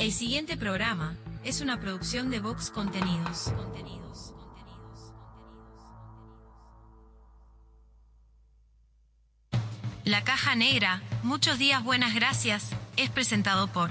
El siguiente programa es una producción de Vox Contenidos. Contenidos. La caja negra, muchos días buenas gracias, es presentado por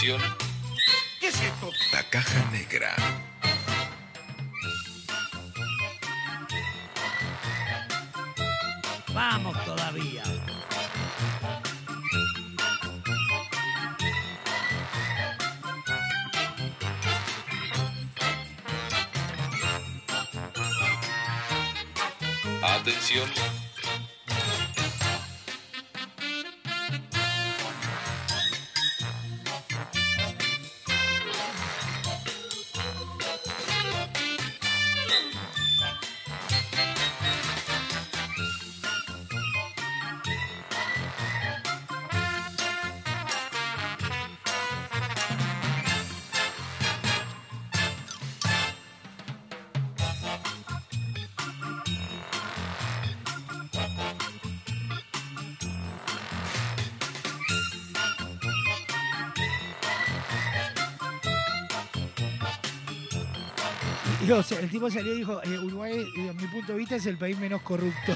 Atención, ¿Qué es esto? la caja negra. Vamos todavía. Atención. El tipo salió y dijo, eh, Uruguay, eh, a mi punto de vista, es el país menos corrupto.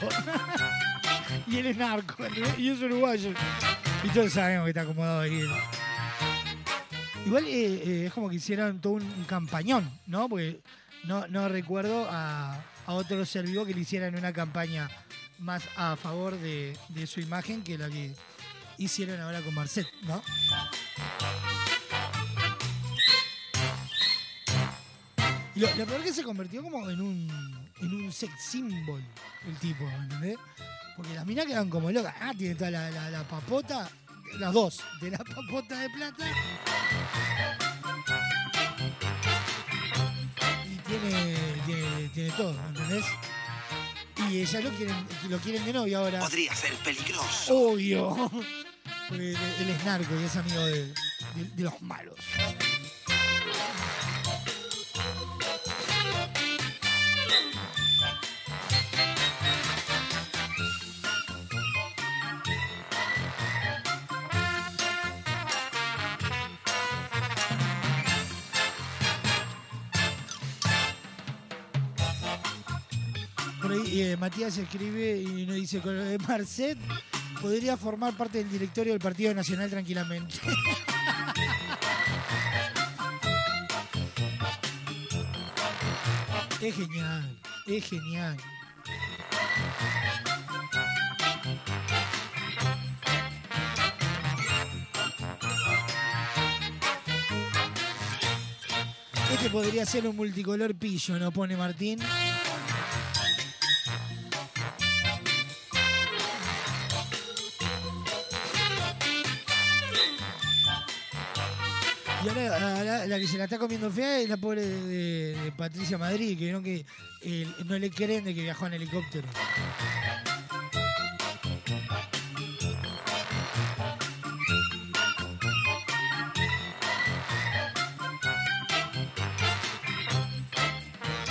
y él es narco, y es uruguayo. Y todos sabemos que está acomodado ahí. Igual eh, eh, es como que hicieron todo un, un campañón, ¿no? Porque no, no recuerdo a, a otro ser vivo que le hicieran una campaña más a favor de, de su imagen que la que hicieron ahora con Marcet, ¿no? Lo, lo peor que se convirtió como en un, en un sex symbol el tipo, ¿entendés? Porque las minas quedan como locas. Ah, tiene toda la, la- la papota, las dos, de la papota de plata. Y tiene, tiene, tiene todo, ¿entendés? Y ellas lo quieren, lo quieren de novia ahora. Podría ser peligroso. Obvio. Porque él, él es narco y es amigo de, de- de los malos. Matías escribe y nos dice, Marcet podría formar parte del directorio del Partido Nacional tranquilamente. es genial, es genial. Este podría ser un multicolor pillo, ¿no pone Martín? Y ahora la, que se la está comiendo fea es la pobre de, Patricia Madrid, que vieron que eh, no le creen de que viajó en helicóptero.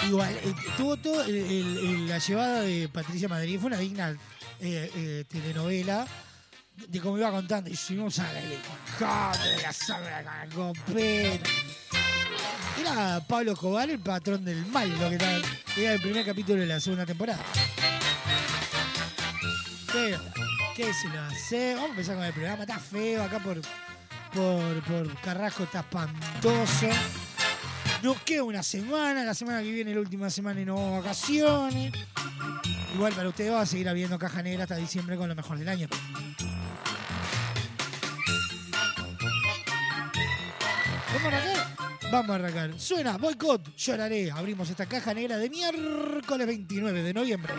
Igual, eh, tuvo todo el- la llevada de Patricia Madrid, fue una digna eh, telenovela de cómo iba contando. Y subimos al helicóptero, la sombra con la. Era Pablo Escobar el patrón del mal, lo que tal. Era el primer capítulo de la segunda temporada. Pero, ¿qué se lo hace? Vamos a empezar con el programa. Está feo acá por, por, por Carrasco, está espantoso. Nos queda una semana, la semana que viene la última semana y no vamos a vacaciones. Igual para ustedes va a seguir habiendo caja negra hasta diciembre con lo mejor del año. ¿Vamos a arrancar? Vamos a arrancar. Suena Boycott, lloraré. Abrimos esta caja negra de miércoles 29 de noviembre.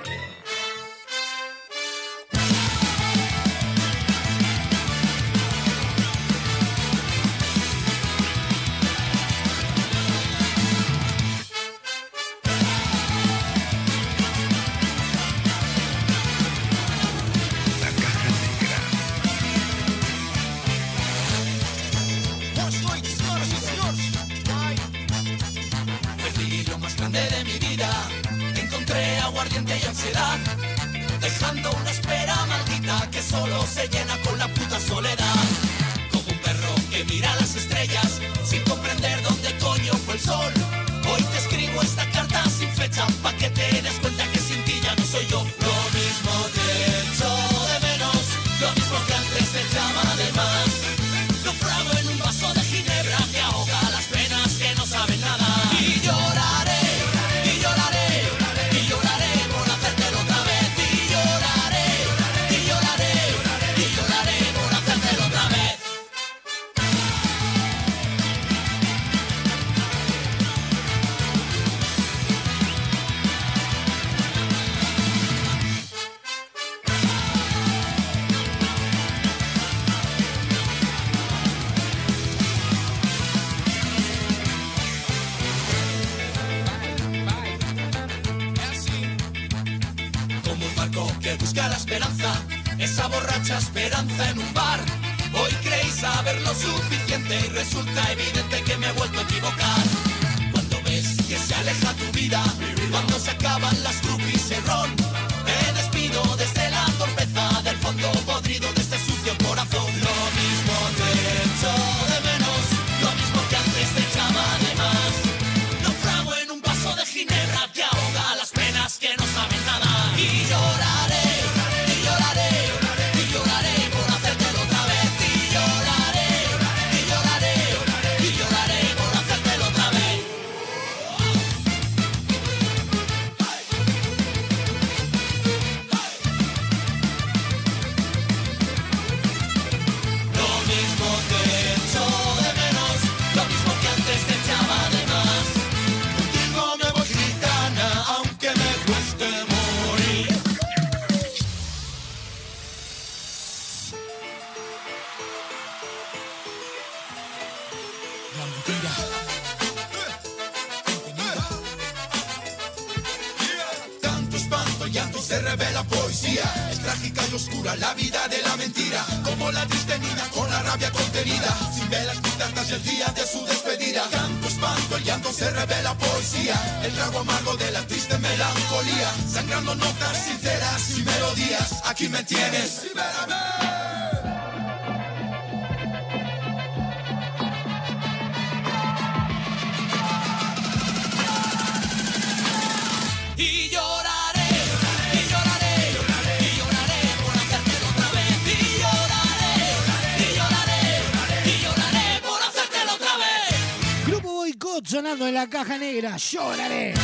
Negra. Lloraré.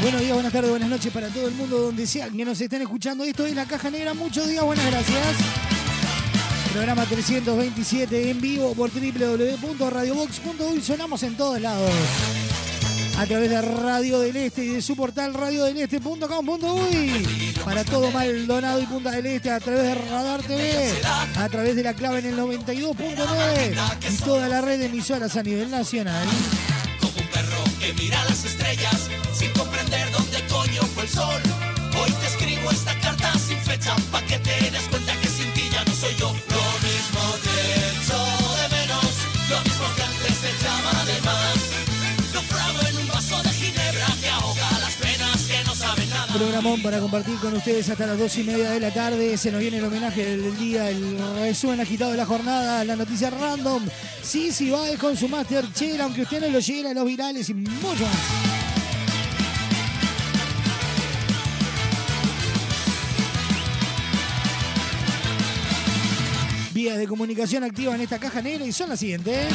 Buenos días, buenas tardes, buenas noches para todo el mundo donde sea que nos estén escuchando. Esto es La Caja Negra. Muchos días, buenas gracias. Programa 327 en vivo por www.radiobox.uy. Sonamos en todos lados. A través de Radio del Este y de su portal radiodeleste.com.uy. Para todo Maldonado y Punta del Este a través de Radar TV. A través de la clave en el 92.9 y toda la red de emisoras a nivel nacional. Como un perro que mira las para compartir con ustedes hasta las dos y media de la tarde. Se nos viene el homenaje del día, el resumen agitado de la jornada, la noticia random. Sí, sí, va con su Master Chel, aunque usted no lo llegue los virales y mucho más. Vías de comunicación activa en esta caja negra y son las siguientes.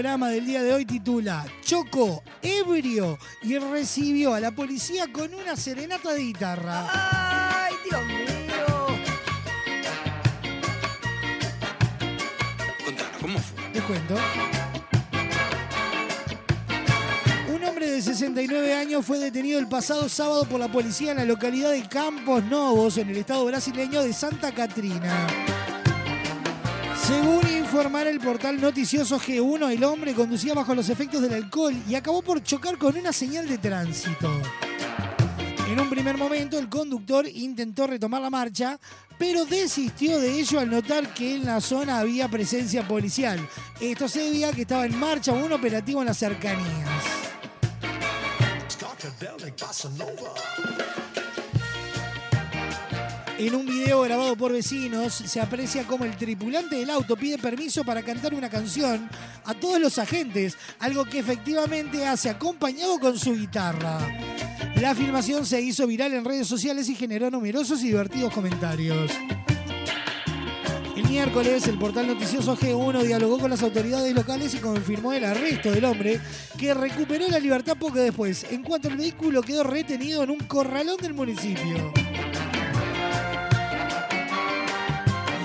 Programa del día de hoy titula Choco, ebrio y recibió a la policía con una serenata de guitarra. ¡Ay, Dios mío! Contanos, ¿cómo fue? Les cuento. Un hombre de 69 años fue detenido el pasado sábado por la policía en la localidad de Campos Novos, en el estado brasileño de Santa Catrina. Según informar el portal noticioso G1, el hombre conducía bajo los efectos del alcohol y acabó por chocar con una señal de tránsito. En un primer momento el conductor intentó retomar la marcha, pero desistió de ello al notar que en la zona había presencia policial. Esto se debía que estaba en marcha un operativo en las cercanías. En un video grabado por vecinos se aprecia cómo el tripulante del auto pide permiso para cantar una canción a todos los agentes, algo que efectivamente hace acompañado con su guitarra. La filmación se hizo viral en redes sociales y generó numerosos y divertidos comentarios. El miércoles, el portal noticioso G1 dialogó con las autoridades locales y confirmó el arresto del hombre, que recuperó la libertad poco después, en cuanto el vehículo quedó retenido en un corralón del municipio.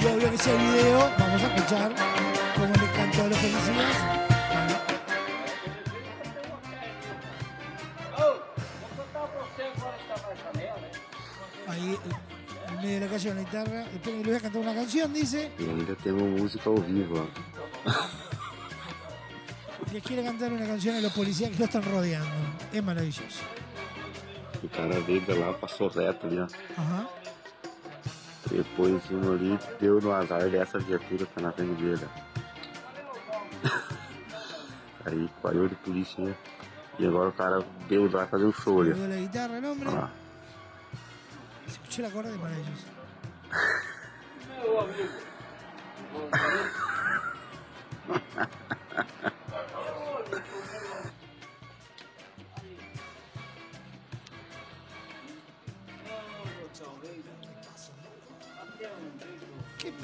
Y obvio que ese video, vamos a escuchar cómo les cantó a los policías. Ahí, en medio de la calle con la guitarra, después le voy a cantar una canción, dice. E ainda temos música ao vivo. Les quiere cantar una canción a los policías que lo están rodeando. Es maravilloso. O cara veio de lá, passou reto ali, ó. Ajá. Depois um ali deu no azar dessa viatura que tá na frente dele. ó. Aí parou de polícia e agora o cara veio lá fazer um show ali. La guitarra el hombre. Olha lá. Escuché el acorde maravilloso. ¿Qué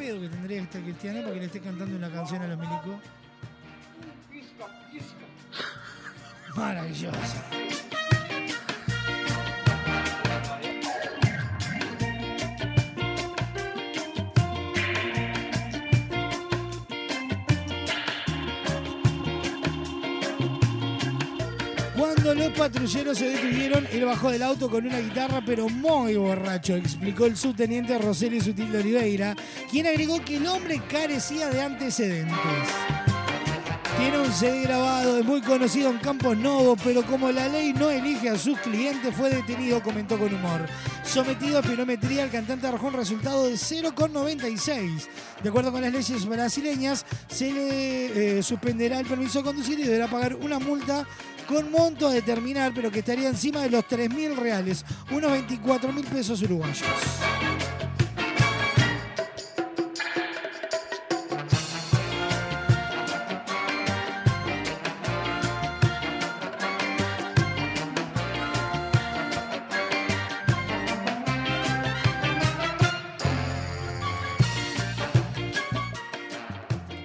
pedo que tendría que estar Cristiano para que le esté cantando una canción a los milicos? Maravilloso. Cuando los patrulleros se detuvieron, él bajó del auto con una guitarra, pero muy borracho, explicó el subteniente Roselio Sutil de Oliveira, quien agregó que el hombre carecía de antecedentes. Tiene un CD grabado, es muy conocido en Campos Novos, pero como la ley no elige a sus clientes, fue detenido, comentó con humor. Sometido a espirometría, el cantante arrojó un resultado de 0,96. De acuerdo con las leyes brasileñas, se le eh, suspenderá el permiso de conducir y deberá pagar una multa con monto a determinar, pero que estaría encima de los 3.000 reales, unos 24 mil pesos uruguayos.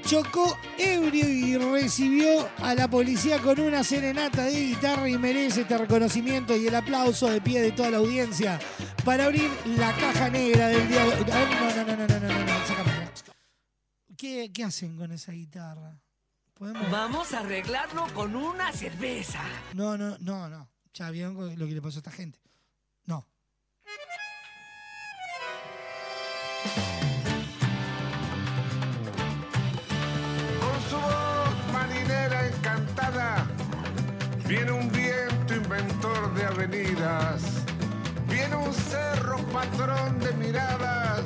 Chocó recibió a la policía con una serenata de guitarra y merece este reconocimiento y el aplauso de pie de toda la audiencia para abrir la caja negra del día de hoy. A ver, No, no, no, no, no, no, no. ¿Qué, ¿Qué hacen con esa guitarra? ¿Podemos? Vamos a arreglarlo con una cerveza. No, no, no, no. Ya vieron lo que le pasó a esta gente. No. Viene un viento inventor de avenidas, viene un cerro patrón de miradas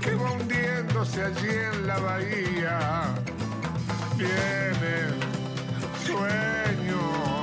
que va hundiéndose allí en la bahía. Vienen sueños,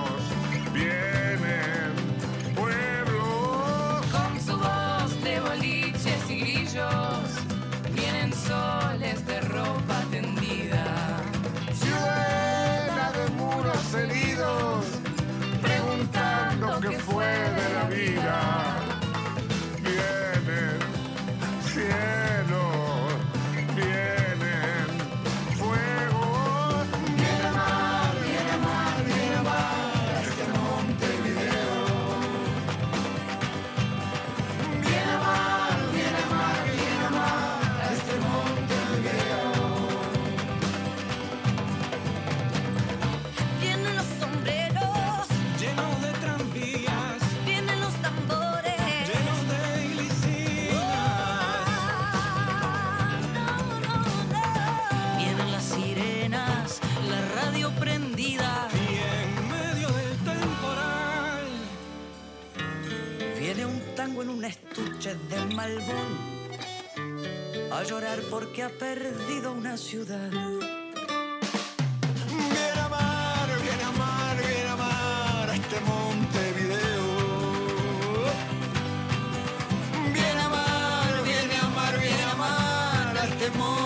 un estuche de malbón, a llorar porque ha perdido una ciudad. Viene a amar, viene a amar, viene a amar a este Montevideo. Viene a amar, viene a amar, viene a amar a este Montevideo.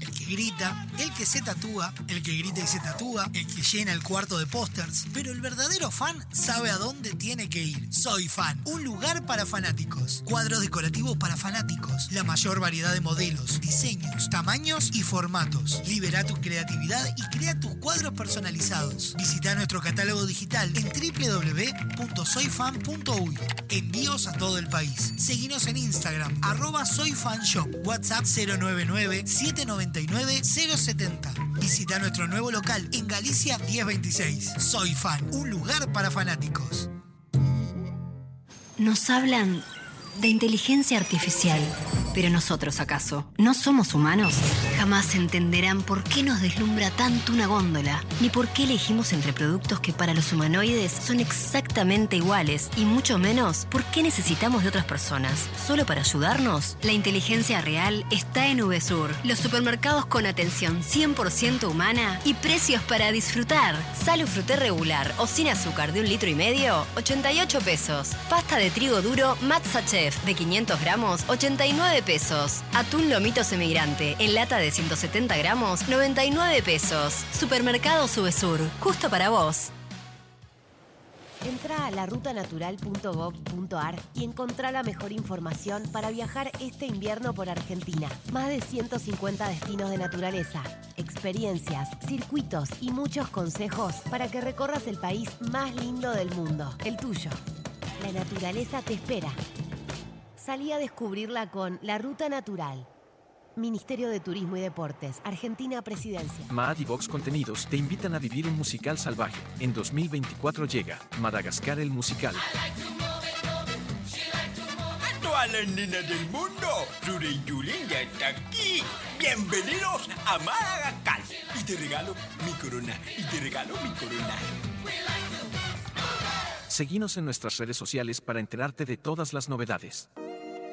El que grita, el que se tatúa, el que grita y se tatúa, el que llena el cuarto de pósters. Pero el verdadero fan sabe a dónde tiene que ir. Soy fan, un lugar para fanáticos. Cuadros decorativos para fanáticos. La mayor variedad de modelos, tamaños y formatos. Libera tu creatividad y crea tus cuadros personalizados. Visita nuestro catálogo digital en www.soyfan.uy. Envíos a todo el país. Seguinos en Instagram, arroba soyfanshop, WhatsApp 099-799-070. Visita nuestro nuevo local en Galicia 1026. Soy Fan, un lugar para fanáticos. Nos hablan de inteligencia artificial. Pero nosotros, ¿acaso? ¿No somos humanos? Jamás entenderán por qué nos deslumbra tanto una góndola, ni por qué elegimos entre productos que para los humanoides son exactamente iguales, y mucho menos por qué necesitamos de otras personas. ¿Solo para ayudarnos? La inteligencia real está en VSUR, los supermercados con atención 100% humana y precios para disfrutar. Salo fruté regular o sin azúcar de un litro y medio, 88 pesos. Pasta de trigo duro Matza de 500 gramos, 89 pesos. Atún lomito semigrante en lata de 170 gramos, 99 pesos. Supermercado Subesur, justo para vos. Entra a larutanatural.gov.ar y encontrá la mejor información para viajar este invierno por Argentina. Más de 150 destinos de naturaleza, experiencias, circuitos y muchos consejos para que recorras el país más lindo del mundo, el tuyo. La naturaleza te espera. Salí a descubrirla con La Ruta Natural. Ministerio de Turismo y Deportes, Argentina Presidencia. Maad y Vox Contenidos te invitan a vivir un musical salvaje. En 2024 llega Madagascar el musical. Todas las nenas del mundo, Rure y Julen ya está aquí. Bienvenidos a Madagascar. Y te regalo mi corona, y te regalo mi corona. Seguinos en nuestras redes sociales para enterarte de todas las novedades.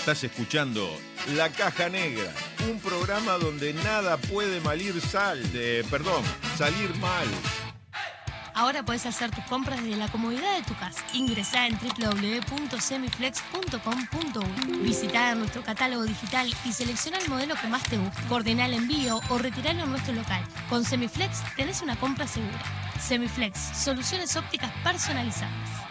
Estás escuchando La Caja Negra, un programa donde nada puede malir sal, de, perdón, salir mal. Ahora puedes hacer tus compras desde la comodidad de tu casa. Ingresá en www.semiflex.com.uy. Visitá nuestro catálogo digital y selecciona el modelo que más te guste. Coordina el envío o retiralo en nuestro local. Con Semiflex tenés una compra segura. Semiflex, soluciones ópticas personalizadas.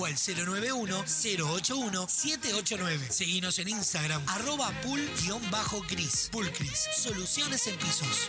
o al 091-081-789. Seguinos en Instagram, arroba pul-cris. Pulcris, soluciones en pisos.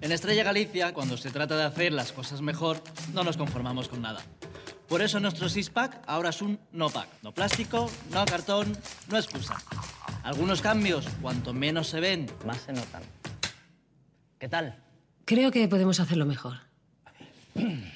En Estrella Galicia, cuando se trata de hacer las cosas mejor, no nos conformamos con nada. Por eso nuestro six-pack ahora es un no-pack. No plástico, no cartón, no excusa. Algunos cambios, cuanto menos se ven, más se notan. ¿Qué tal? Creo que podemos hacerlo mejor.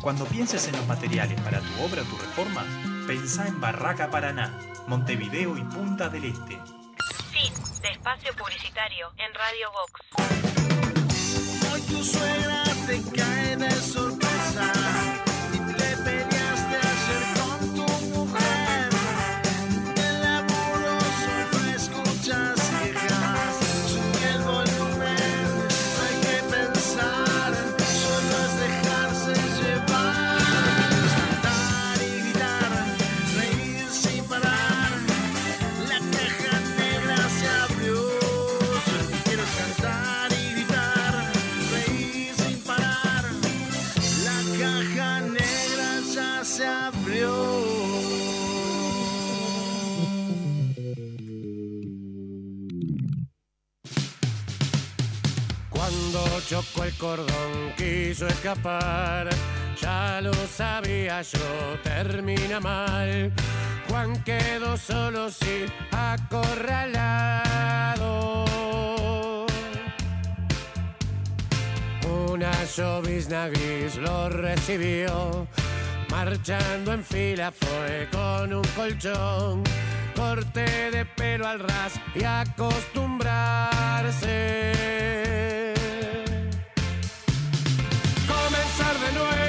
Cuando pienses en los materiales para tu obra o tu reforma, pensá en Barraca Paraná, Montevideo y Punta del Este. Fin de espacio publicitario en Radio Vox. Hoy tu suegra te cae de sorpresa chocó el cordón quiso escapar, ya lo sabía yo, termina mal. Juan quedó solo sí acorralado. Una llovizna gris lo recibió, marchando en fila fue con un colchón, corte de pelo al ras y acostumbrarse. Comenzar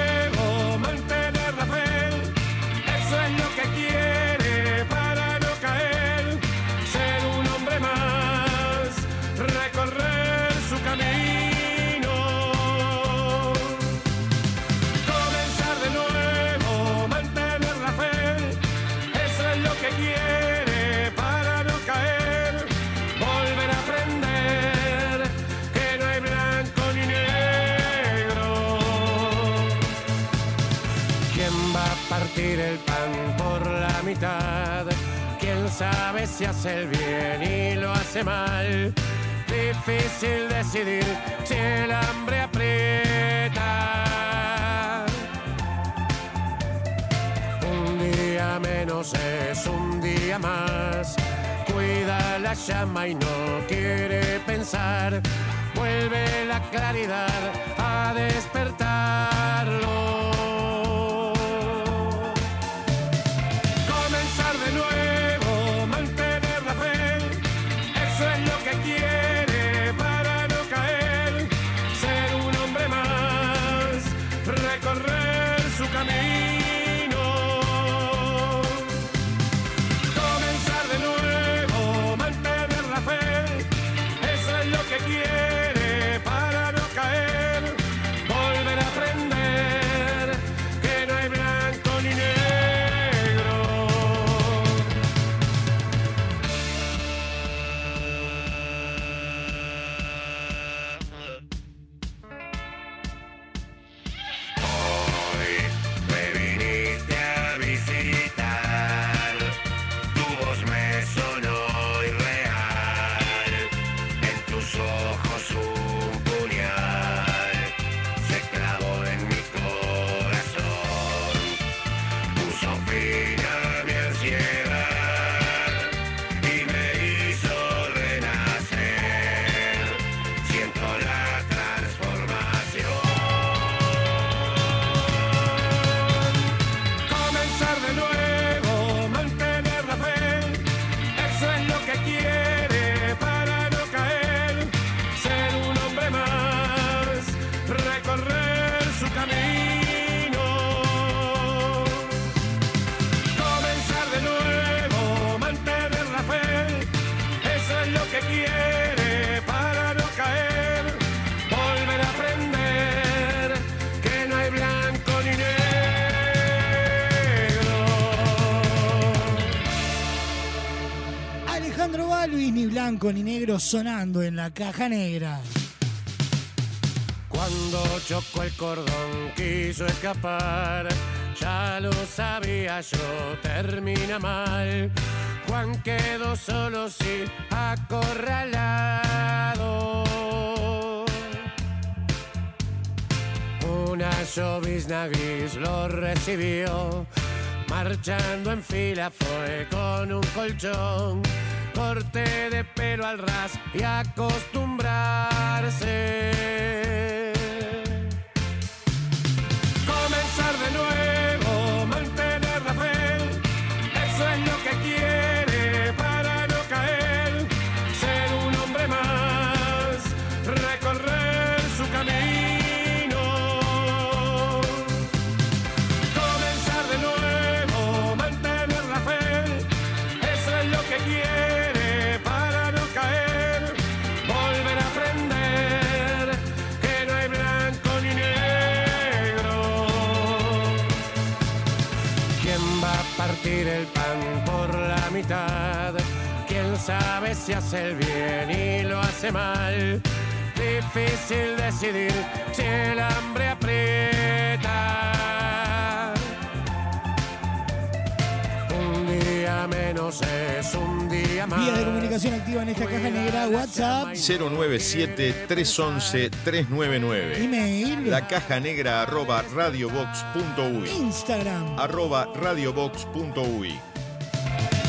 si hace el bien y lo hace mal? Difícil decidir si el hambre aprieta. Un día menos es un día más. Cuida la llama y no quiere pensar. Vuelve la claridad a despertarlo. Sonando en la caja negra. Cuando chocó el cordón quiso escapar, ya lo sabía yo, termina mal. Juan quedó solo sí, acorralado. Una llovizna gris lo recibió, marchando en fila fue con un colchón, corte de pelo al ras y acostumbrarse. Sabe si hace el bien y lo hace mal? Difícil decidir si el hambre aprieta. Un día menos es un día más. Vía de comunicación activa en esta caja negra, WhatsApp. 097-311-399. Email. La caja negra arroba radiobox.uy. Instagram. Arroba radiobox.uy.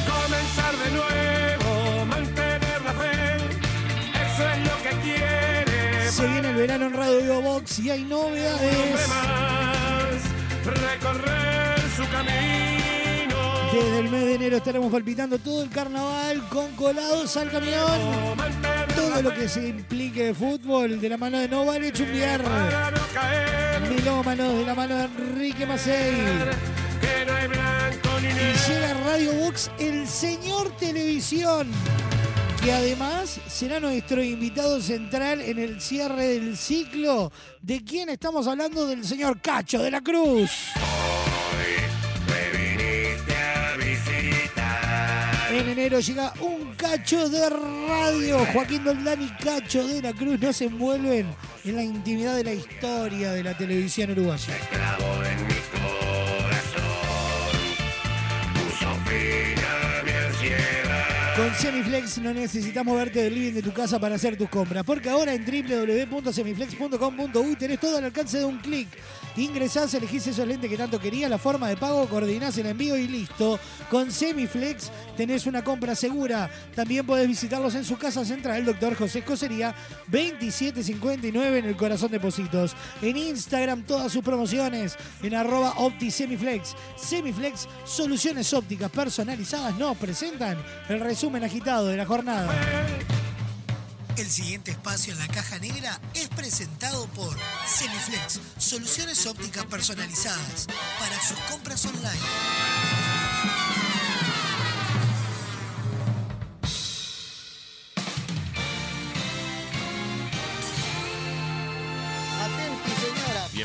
Comenzar de nuevo, Se viene el verano en Radio Box y hay novedades. recorrer su camino. Desde el mes de enero estaremos palpitando todo el carnaval con colados al camión. Todo lo que se implique de fútbol de la mano de No Vale Chumbiar. Milómanos de la mano de Enrique Macei. Y llega a Radio Box el señor Televisión. Que además será nuestro invitado central en el cierre del ciclo. ¿De quién estamos hablando? Del señor Cacho de la Cruz. En enero llega un cacho de radio. Joaquín Doldán y Cacho de la Cruz no se envuelven en la intimidad de la historia de la televisión uruguaya. Corazón, fin a mi Con Semiflex no necesitas moverte del living de tu casa para hacer tus compras, porque ahora en www.semiflex.com.uy tenés todo al alcance de un clic. Ingresás, elegís esos lentes que tanto querías, la forma de pago, coordinás el envío y listo. Con Semiflex tenés una compra segura. También podés visitarlos en su casa central, el doctor José Escocería, 2759 en el corazón de Positos. En Instagram todas sus promociones en arroba OptiSemiflex. Semiflex, soluciones ópticas personalizadas nos presentan el resumen agitado de la jornada. El siguiente espacio en la caja negra es presentado por Semiflex, soluciones ópticas personalizadas para sus compras online.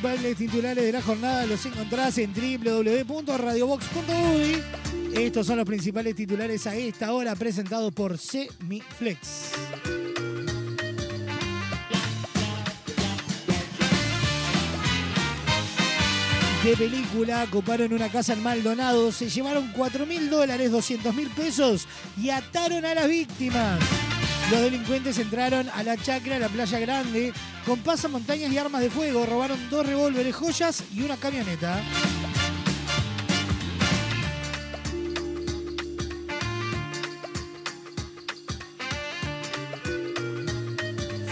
Principales titulares de la jornada los encontrás en www.radiobox.uy. Estos son los principales titulares a esta hora presentados por Semiflex. De película, ocuparon una casa en Maldonado, se llevaron 4 mil dólares, 200 mil pesos y ataron a las víctimas. Los delincuentes entraron a la chacra, a la playa grande, con pasamontañas y armas de fuego. Robaron dos revólveres, joyas y una camioneta.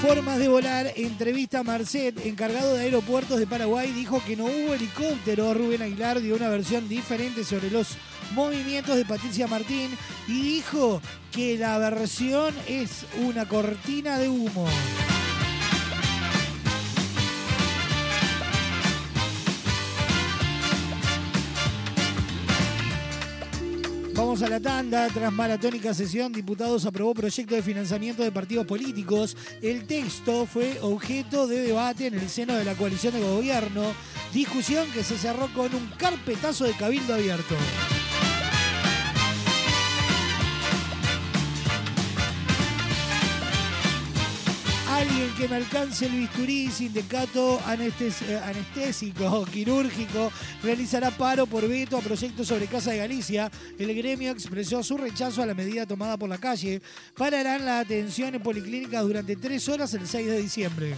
Formas de volar. Entrevista a Marcet, encargado de aeropuertos de Paraguay, dijo que no hubo helicóptero. Rubén Aguilar dio una versión diferente sobre los movimientos de Patricia Martín y dijo que la versión es una cortina de humo. Vamos a la tanda. Tras maratónica sesión, diputados aprobó proyecto de financiamiento de partidos políticos. El texto fue objeto de debate en el seno de la coalición de gobierno. Discusión que se cerró con un carpetazo de cabildo abierto. Alguien que me alcance el bisturí, sindicato eh, anestésico quirúrgico, realizará paro por veto a proyectos sobre Casa de Galicia. El gremio expresó su rechazo a la medida tomada por la calle. Pararán la atención en policlínicas durante tres horas el 6 de diciembre.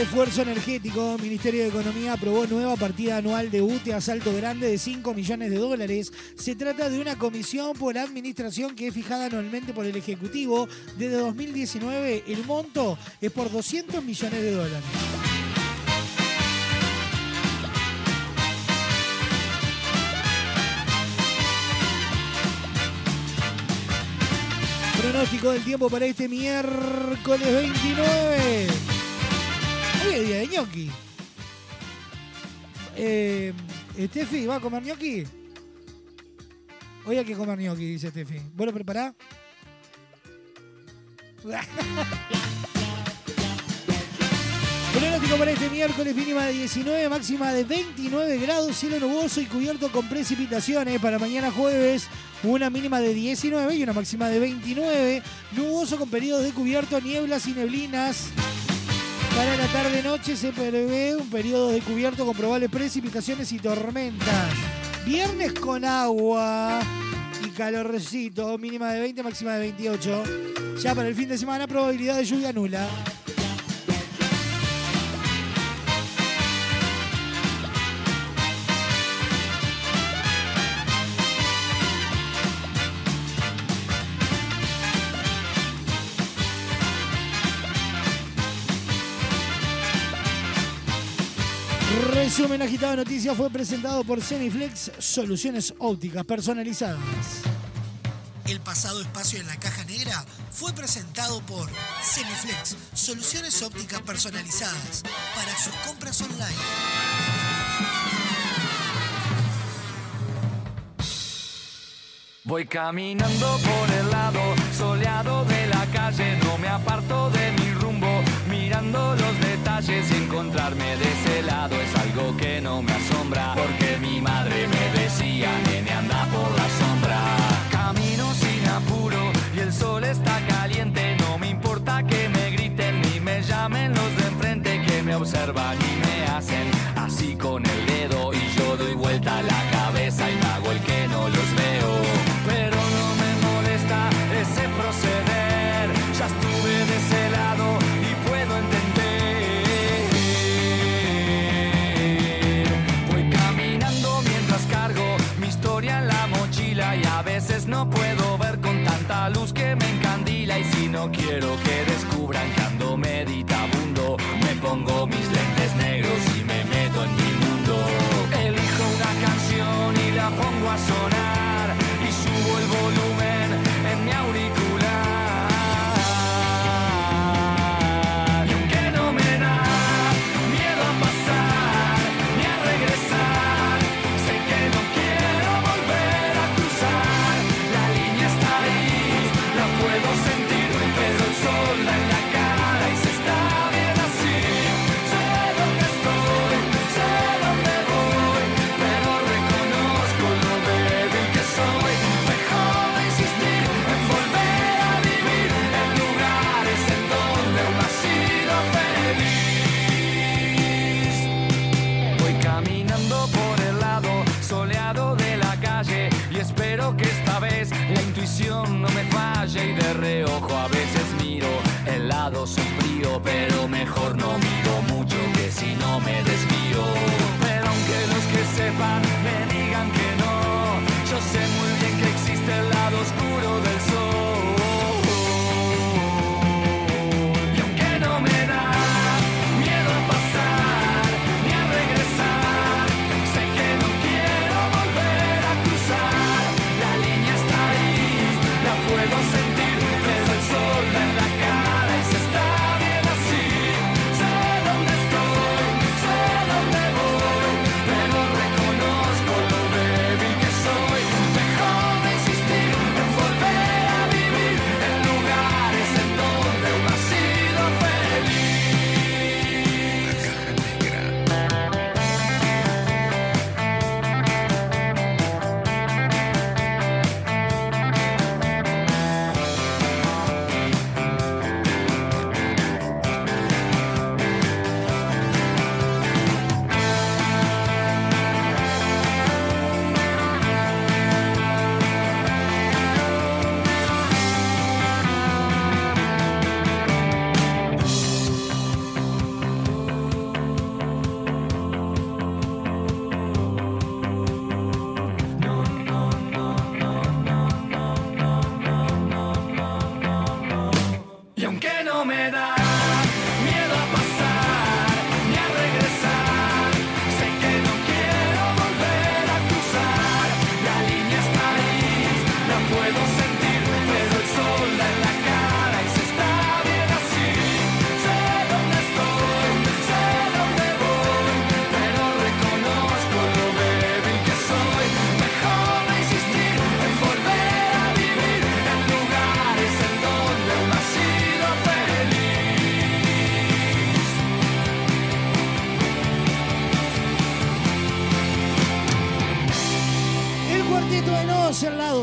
Refuerzo energético. Ministerio de Economía aprobó nueva partida anual de UTE a salto grande de 5 millones de dólares. Se trata de una comisión por administración que es fijada anualmente por el Ejecutivo. Desde 2019 el monto es por 200 millones de dólares. Pronóstico del tiempo para este miércoles 29. Hoy es día de ñoqui. Eh, Steffi, ¿va a comer ñoqui? Hoy hay que comer ñoqui, dice Steffi. ¿Vos lo preparás? Pronóstico para este miércoles, mínima de 19, máxima de 29 grados, cielo nuboso y cubierto con precipitaciones. Para mañana jueves, una mínima de 19 y una máxima de 29. Nuboso con periodos de cubierto, nieblas y neblinas. Para la tarde-noche se prevé un periodo de cubierto con probables precipitaciones y tormentas. Viernes con agua y calorcito, mínima de 20, máxima de 28. Ya para el fin de semana, probabilidad de lluvia nula. Resumen agitado de noticias fue presentado por Semiflex, soluciones ópticas personalizadas. El pasado espacio en la caja negra fue presentado por Semiflex, soluciones ópticas personalizadas para sus compras online. Voy caminando por el lado soleado de la calle, no me aparto de mi los detalles y encontrarme de ese lado es algo que no me asombra, porque mi madre me decía, nene, anda por la sombra. Camino sin apuro y el sol está caliente, no me importa que me griten ni me llamen los de enfrente que me observan y me hacen así con el dedo y yo doy vuelta la cabeza y me hago el que no los veo. No puedo ver con tanta luz que me encandila y si no quiero que descubran que ando meditabundo, me pongo mis lentes negros y me meto en mi mundo. Elijo una canción y la pongo a sonar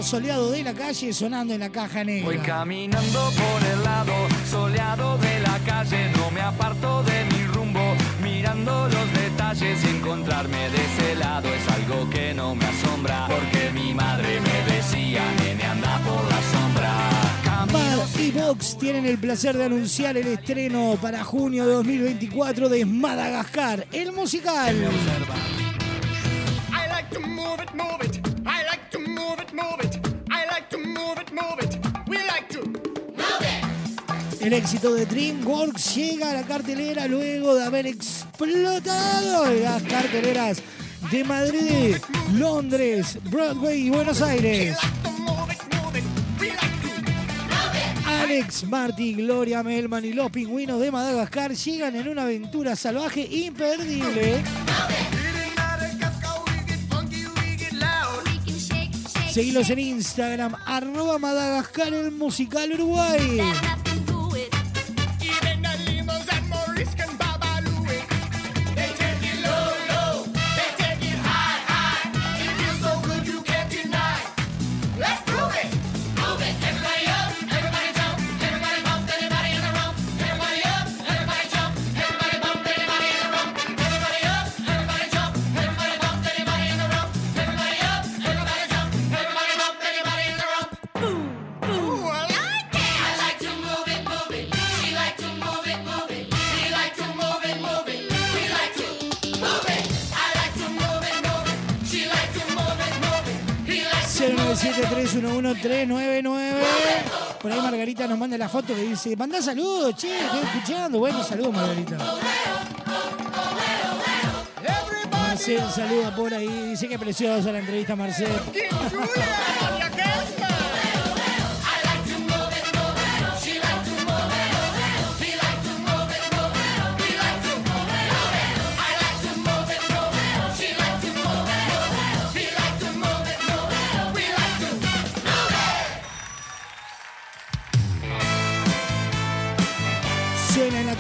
soleado de la calle, sonando en la caja Voy negra. caminando por el lado soleado de la calle, no me aparto de mi rumbo, mirando los detalles y encontrarme de ese lado es algo que no me asombra, porque mi madre me decía, nene, anda por la sombra. Mad y Vox tienen el placer de anunciar el estreno para junio de 2024 de Madagascar, el musical. Move it. We like to move it. El éxito de DreamWorks llega a la cartelera luego de haber explotado las carteleras de Madrid, Londres, Broadway y Buenos Aires. Alex, Marty, Gloria Melman y los pingüinos de Madagascar llegan en una aventura salvaje imperdible. Seguilos en Instagram, arroba Madagascar el musical Uruguay. Por ahí Margarita nos manda la foto que dice, manda saludos, che, estoy escuchando. Bueno, saludos Margarita. Marcel saluda por ahí, dice que preciosa la entrevista Marcel.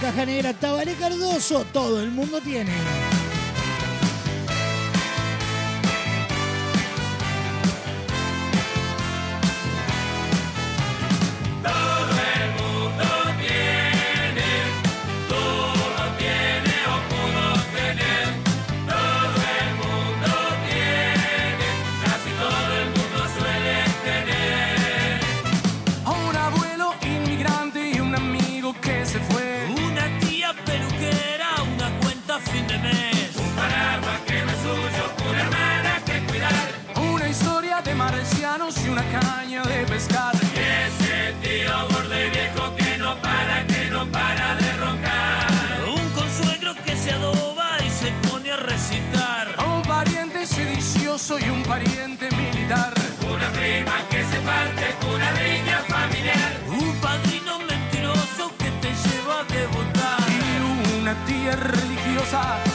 Caja negra Tabaré Cardoso, todo el mundo tiene. Religiosa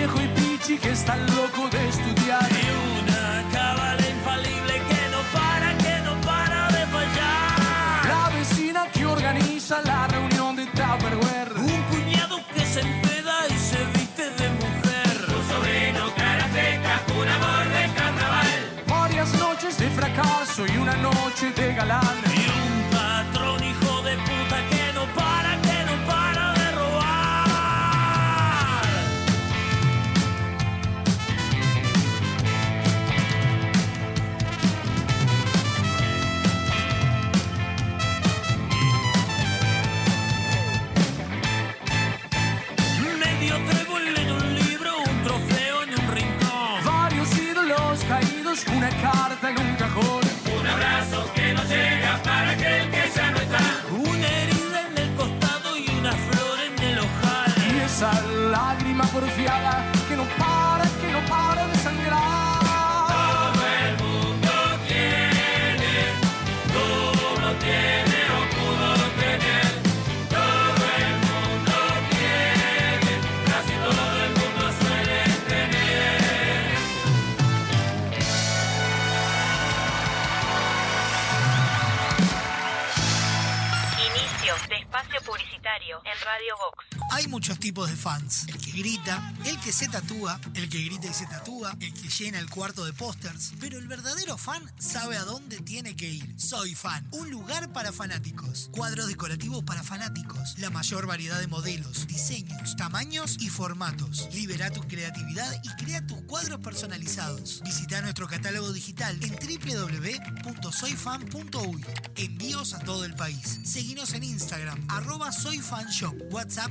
viejo y pichi que está loco de estudiar. Y una cábala infalible que no para, que no para de fallar. La vecina que organiza la reunión de Tupperware. Un cuñado que se empeda y se viste de mujer. Un sobrino karateca, un amor de carnaval. Varias noches de fracaso y una noche de galán. Tipos de fans. El que grita, el que se tatúa, el que grita y se tatúa, el que llena el cuarto de pósters. Pero el verdadero fan sabe a dónde tiene que ir. Soy fan, un lugar para fanáticos. Cuadros decorativos para fanáticos. La mayor variedad de modelos, diseños, tamaños y formatos. Libera tu creatividad y crea tus cuadros personalizados. Visita nuestro catálogo digital en www.soyfan.uy. Envíos a todo el país. Seguinos en Instagram, arroba soyfanshop, WhatsApp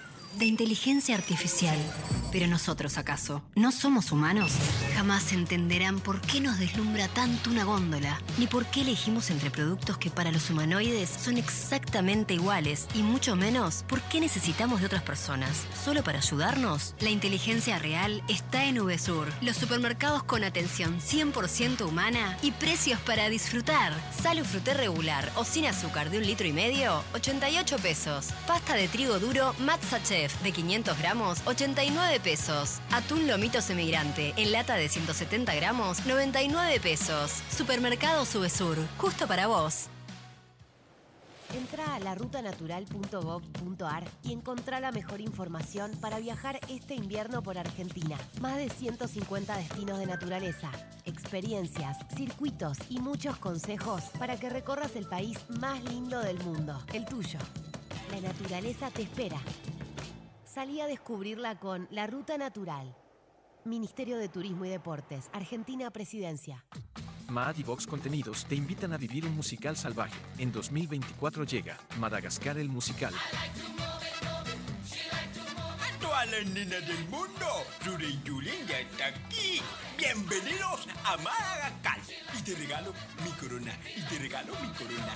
de inteligencia artificial. Pero nosotros, ¿acaso? ¿No somos humanos? Jamás entenderán por qué nos deslumbra tanto una góndola, ni por qué elegimos entre productos que para los humanoides son exactamente iguales, y mucho menos por qué necesitamos de otras personas. ¿Solo para ayudarnos? La inteligencia real está en VSUR, los supermercados con atención 100% humana y precios para disfrutar. Salo fruté regular o sin azúcar de un litro y medio, 88 pesos. Pasta de trigo duro Matza De 500 gramos, 89 pesos. Atún lomito semigrante en lata de 170 gramos, 99 pesos. Supermercado Subesur, justo para vos. Entra a larutanatural.gov.ar y encontrá la mejor información para viajar este invierno por Argentina. Más de 150 destinos de naturaleza, experiencias, circuitos y muchos consejos para que recorras el país más lindo del mundo, el tuyo. La naturaleza te espera. Salí a descubrirla con La Ruta Natural. Ministerio de Turismo y Deportes, Argentina Presidencia. Mad y Vox Contenidos te invitan a vivir un musical salvaje. En 2024 llega Madagascar el musical. A todas las nenas del mundo, Ruri y Julien ya está aquí. Bienvenidos a Madagascar. Y te regalo mi corona. Y te regalo mi corona.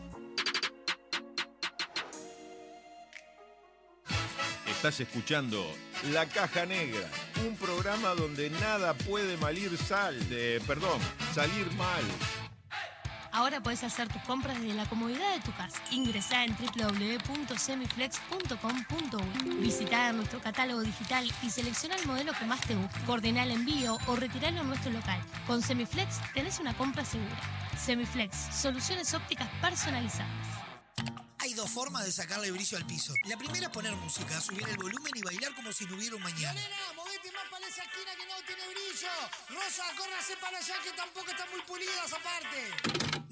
Estás escuchando La Caja Negra, un programa donde nada puede malir sal, de, perdón, salir mal. Ahora puedes hacer tus compras desde la comodidad de tu casa. Ingresá en www.semiflex.com.uy. Visitá nuestro catálogo digital y selecciona el modelo que más te guste. Coordina el envío o retiralo en nuestro local. Con Semiflex tenés una compra segura. Semiflex, soluciones ópticas personalizadas. Hay dos formas de sacarle brillo al piso. La primera es poner música, subir el volumen y bailar como si no hubiera un mañana. Movete más para esa esquina que no tiene brillo. Rosa, córrase para allá que tampoco están muy pulidas aparte.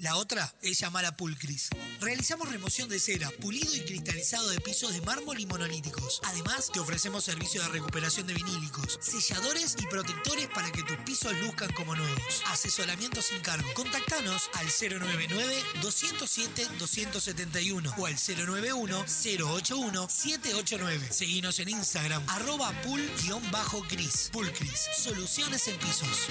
La otra es llamar a Pulcris. Realizamos remoción de cera, pulido y cristalizado de pisos de mármol y monolíticos. Además, te ofrecemos servicio de recuperación de vinílicos, selladores y protectores para que tus pisos luzcan como nuevos. Asesoramiento sin cargo. Contactanos al 099-207-271 o al 091-081-789. Seguinos en Instagram, arroba pul-cris. Pulcris, soluciones en pisos.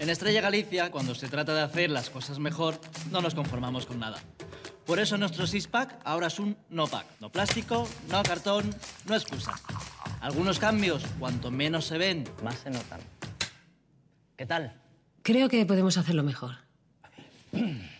En Estrella Galicia, cuando se trata de hacer las cosas mejor, no nos conformamos con nada. Por eso nuestro six-pack ahora es un no-pack. No plástico, no cartón, no excusa. Algunos cambios, cuanto menos se ven, más se notan. ¿Qué tal? Creo que podemos hacerlo mejor.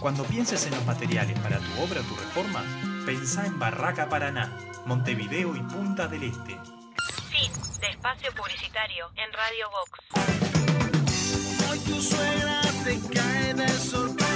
Cuando pienses en los materiales para tu obra o tu reforma, pensá en Barraca Paraná, Montevideo y Punta del Este. Fin de espacio publicitario en Radio Vox. Hoy tu suegra te cae de sorpresa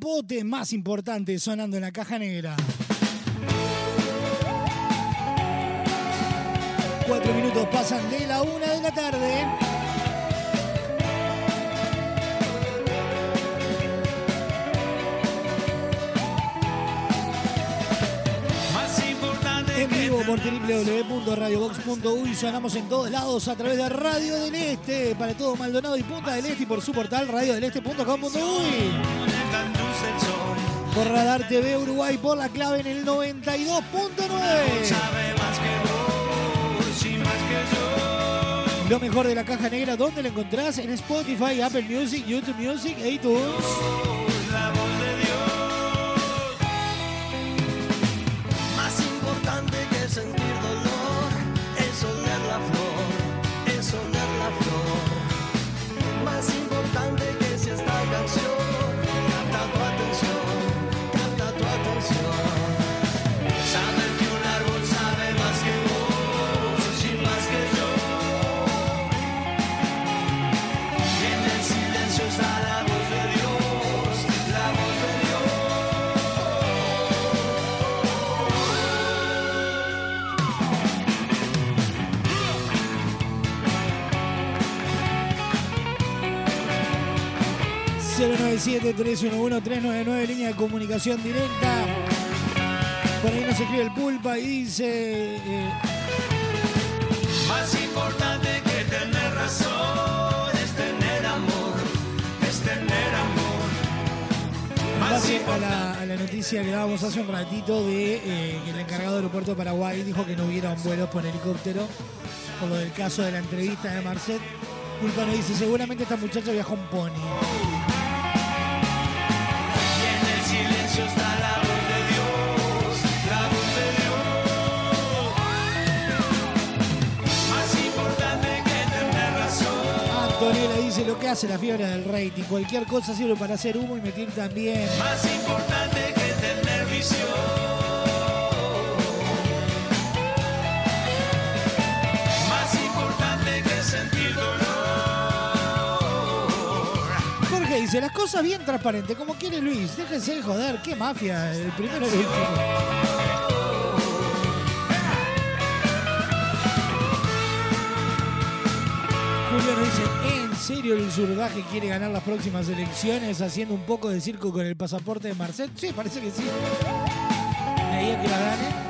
Capote, más importante, sonando en la caja negra. Cuatro minutos pasan de la una de la tarde. En vivo por www.radiobox.uy sonamos en todos lados a través de Radio del Este para todo Maldonado y Punta del Este y por su portal radiodeleste.com.uy. Por Radar TV Uruguay por la clave en el 92.9. sabe más que vos y más que yo. Lo mejor de la caja negra, ¿dónde lo encontrás? En Spotify, Apple Music, YouTube Music iTunes. 097-311-399, línea de comunicación directa. Por ahí nos escribe el pulpa y dice. eh, Más importante que tener razón es tener amor, es tener amor. Más a la, a la noticia que dábamos hace un ratito de eh, que el encargado del aeropuerto de Paraguay dijo que no hubiera vuelos por helicóptero por lo del caso de la entrevista de Marcet. Pulpa nos dice, seguramente esta muchacha viajó en pony. Lo que hace la fiebre del rating. Cualquier cosa sirve para hacer humo y mentir también. Más importante que tener visión. Más importante que sentir dolor. Dice, las cosas bien transparentes, como quiere Luis. Déjense de joder, qué mafia, el primero el último. Julio nos dice, ¿en serio el surdaje quiere ganar las próximas elecciones haciendo un poco de circo con el pasaporte de Marcet? Sí, parece que sí. Idea que la gane.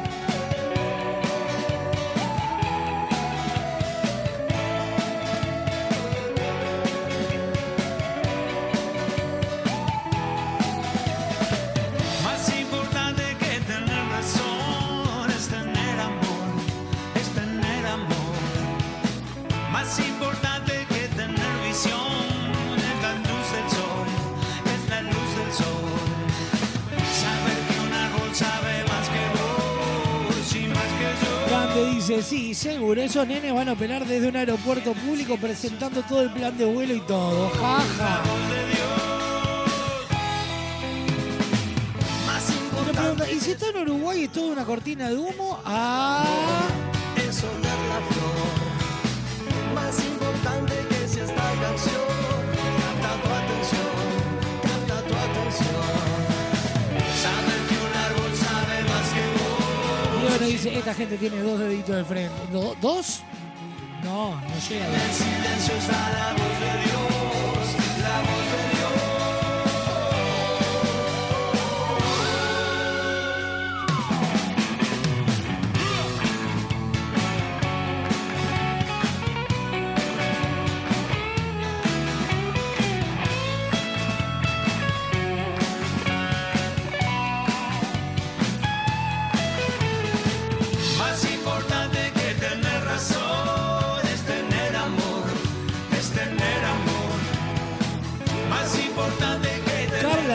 Seguro, esos nenes van a operar desde un aeropuerto público presentando todo el plan de vuelo y todo. Jaja. Pregunta, ¿y si está en Uruguay y es toda una cortina de humo? Ah. Es la flor, más importante dice, esta gente tiene dos deditos de frente. ¿Do- ¿Dos? No, no llega. a el silencio está la voz de Dios,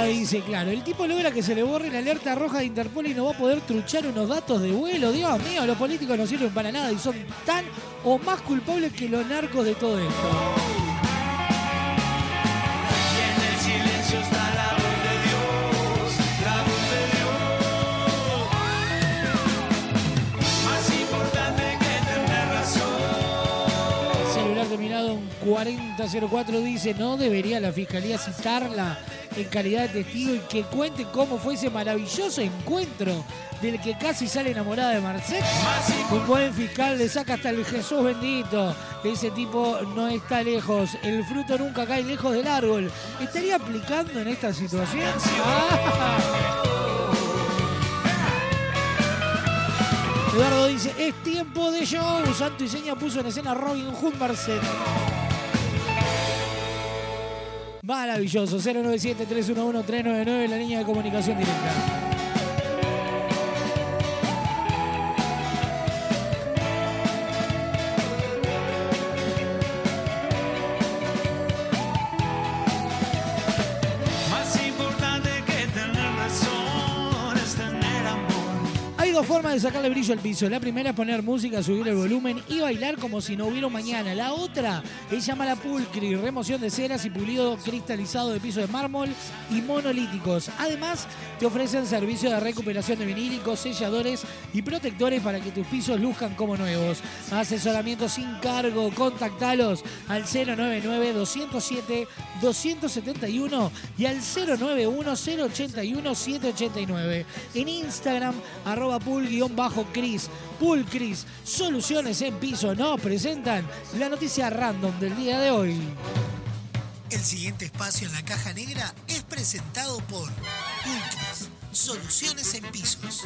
dice, claro, el tipo logra que se le borre la alerta roja de Interpol y no va a poder truchar unos datos de vuelo. Dios mío, los políticos no sirven para nada y son tan o más culpables que los narcos de todo esto. 4004 dice, no debería la fiscalía citarla en calidad de testigo y que cuente cómo fue ese maravilloso encuentro del que casi sale enamorada de Marcet. Un buen fiscal le saca hasta el Jesús bendito. Ese tipo no está lejos. El fruto nunca cae lejos del árbol. ¿Estaría aplicando en esta situación? Eduardo dice, es tiempo de show. Santo y Seña puso en escena Robin Hood Marcet. Maravilloso. 097-311-399, la línea de comunicación directa. Formas de sacarle brillo al piso. La primera es poner música, subir el volumen y bailar como si no hubiera mañana. La otra es llamar pulcri, remoción de ceras y pulido cristalizado de piso de mármol y monolíticos. Además, te ofrecen servicio de recuperación de vinílicos, selladores y protectores para que tus pisos luzcan como nuevos. Asesoramiento sin cargo. Contactalos al 099-207-271 y al 091-081-789. En Instagram, arroba pool-cris. Pool Cris, soluciones en piso. Nos presentan la noticia random del día de hoy. El siguiente espacio en la caja negra es presentado por Ultras, soluciones en pisos.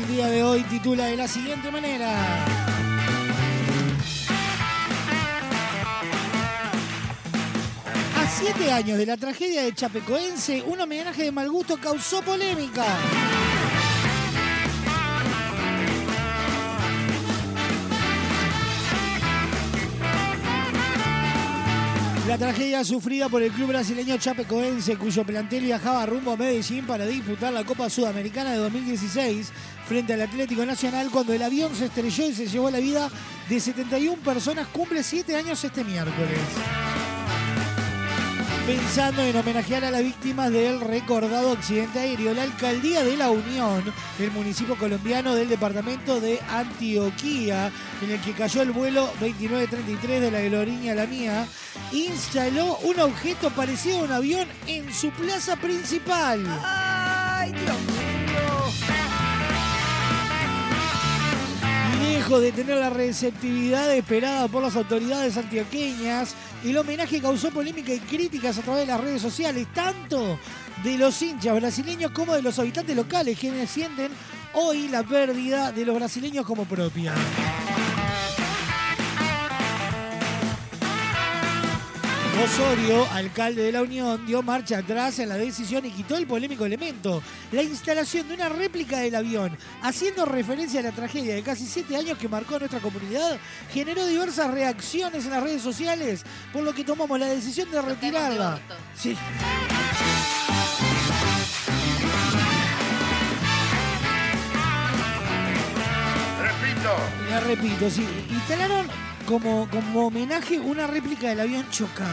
Del día de hoy titula de la siguiente manera. A siete años de la tragedia de Chapecoense, un homenaje de mal gusto causó polémica. La tragedia sufrida por el club brasileño Chapecoense, cuyo plantel viajaba rumbo a Medellín para disputar la Copa Sudamericana de 2016 frente al Atlético Nacional cuando el avión se estrelló y se llevó la vida de 71 personas, cumple 7 años este miércoles. Pensando en homenajear a las víctimas del recordado accidente aéreo, la alcaldía de La Unión, el municipio colombiano del departamento de Antioquía, en el que cayó el vuelo 2933 de la aerolínea La Mía, instaló un objeto parecido a un avión en su plaza principal. ¡Ay, Dios Lejos de tener la receptividad esperada por las autoridades antioqueñas, el homenaje causó polémica y críticas a través de las redes sociales, tanto de los hinchas brasileños como de los habitantes locales, quienes sienten hoy la pérdida de los brasileños como propia. Osorio, alcalde de la Unión, dio marcha atrás en la decisión y quitó el polémico elemento, la instalación de una réplica del avión, haciendo referencia a la tragedia de casi siete años que marcó a nuestra comunidad, generó diversas reacciones en las redes sociales, por lo que tomamos la decisión de retirarla. Sí. Repito. La repito, sí. Instalaron como, como homenaje una réplica del avión chocado.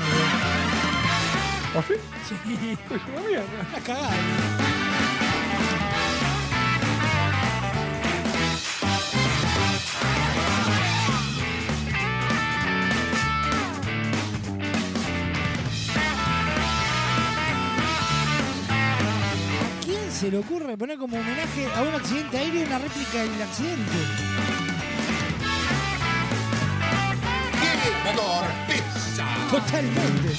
¿Ah, sí? Sí. Es una mierda. La cagada. ¿A quién se le ocurre poner como homenaje a un accidente aéreo una réplica del accidente? Totalmente.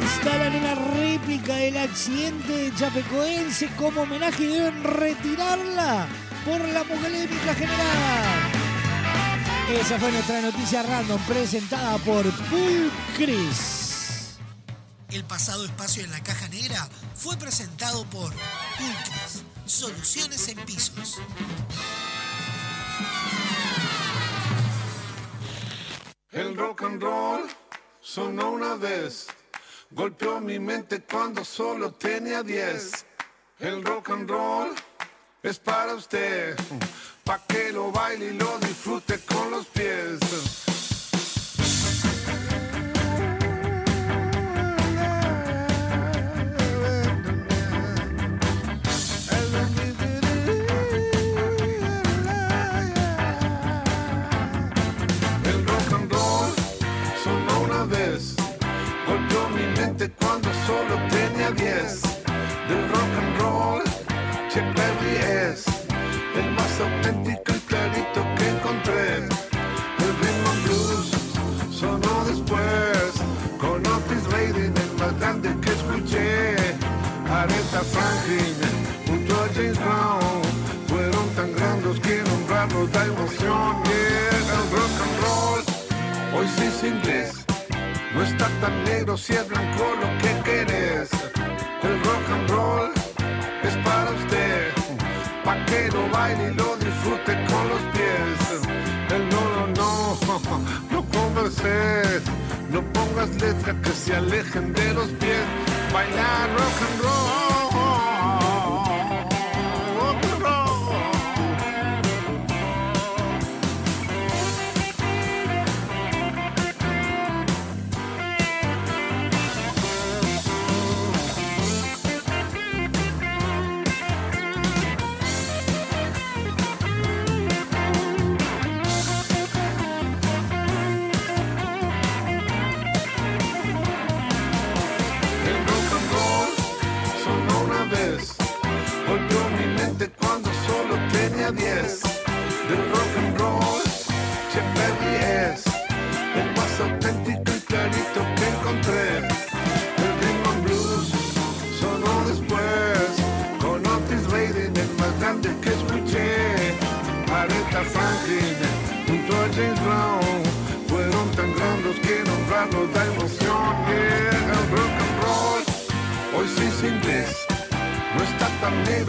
Instalan una réplica del accidente de Chapecoense como homenaje y deben retirarla por la polémica general. Esa fue nuestra noticia random presentada por Pulcris. El pasado espacio en la caja negra fue presentado por Ultras, soluciones en pisos. El rock and roll sonó una vez, golpeó mi mente cuando solo tenía 10. El rock and roll es para usted, pa' que lo baile y lo disfrute con los pies. Está tan negro si es blanco lo que querés. El rock and roll es para usted, pa' que lo baile y lo disfrute con los pies. El no, no, no, no converses, no pongas letras que se alejen de los pies. Bailar rock and roll.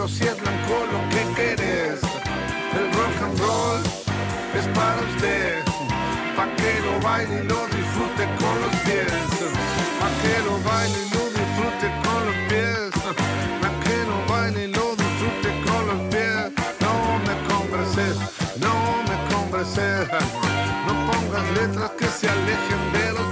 Si es blanco lo que querés. Es para usted. Pa' que lo baile y lo disfrute con los pies. Pa' que lo baile y lo disfrute con los pies. Pa' que lo baile y lo disfrute con los pies. No me converses, no me converses. No pongas letras que se alejen de los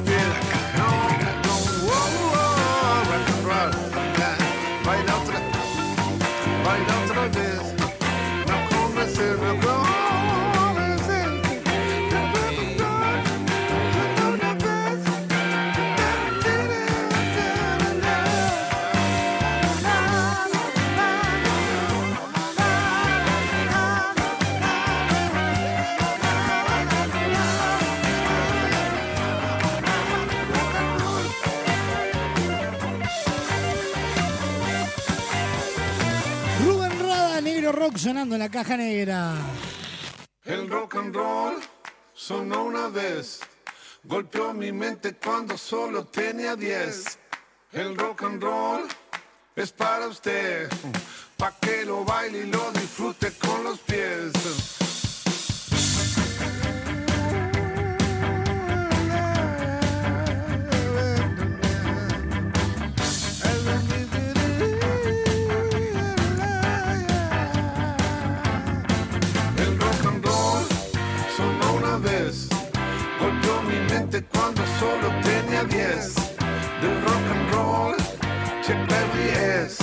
en la caja negra. El rock and roll sonó una vez, golpeó mi mente cuando solo tenía 10. El rock and roll es para usted, pa' que lo baile y lo disfrute con los pies. 10. Del rock and roll, Che es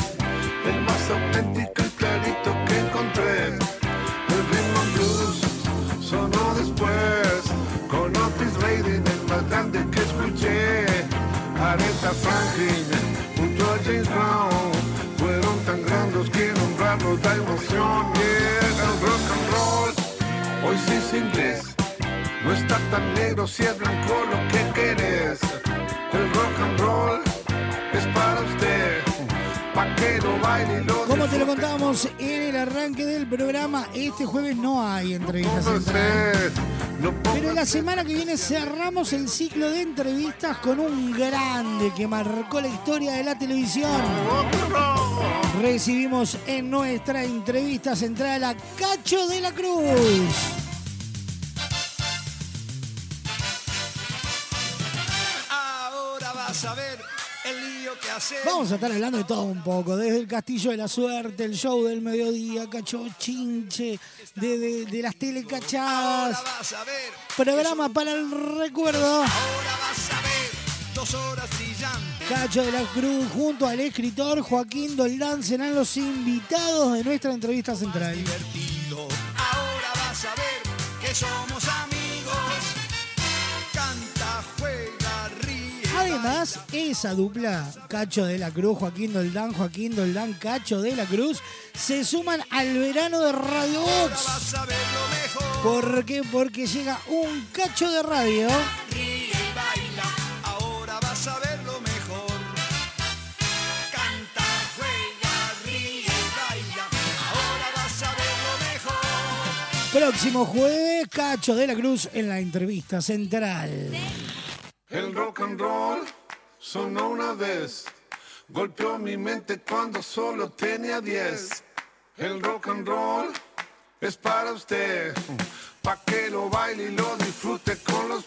el más auténtico y clarito que encontré. El and blues sonó después, con Otis Redding el más grande que escuché. Aretha Franklin junto a James Brown fueron tan grandes que nombrarlos da emoción. Yeah, el rock and roll hoy sí es inglés. No está tan negro si es blanco lo que querés. El rock and roll es para usted, pa' que lo baile lo Como te lo contábamos en el arranque del programa, este jueves no hay entrevistas. Pero la semana que viene cerramos el ciclo de entrevistas con un grande que marcó la historia de la televisión. Recibimos en nuestra entrevista central a Cacho de la Cruz. Vamos a estar hablando de todo un poco, desde el Castillo de la Suerte, el show del mediodía, Cacho Chinche, de, de- de las telecachadas, Vas a ver, programa para el recuerdo. ahora vas a ver dos horas brillantes. Cacho de la Cruz junto al escritor Joaquín Doldán serán los invitados de nuestra entrevista central. Ahora vas a ver que somos amigos. Además, esa dupla, Cacho de la Cruz, Joaquín Doldán, Joaquín Doldán, Cacho de la Cruz, se suman al verano de Radio Box. ¿Por qué? Porque llega un cacho de radio. Próximo jueves, Cacho de la Cruz en la entrevista central. El rock and roll sonó una vez, golpeó mi mente cuando solo tenía 10. El rock and roll es para usted, pa' que lo baile y lo disfrute con los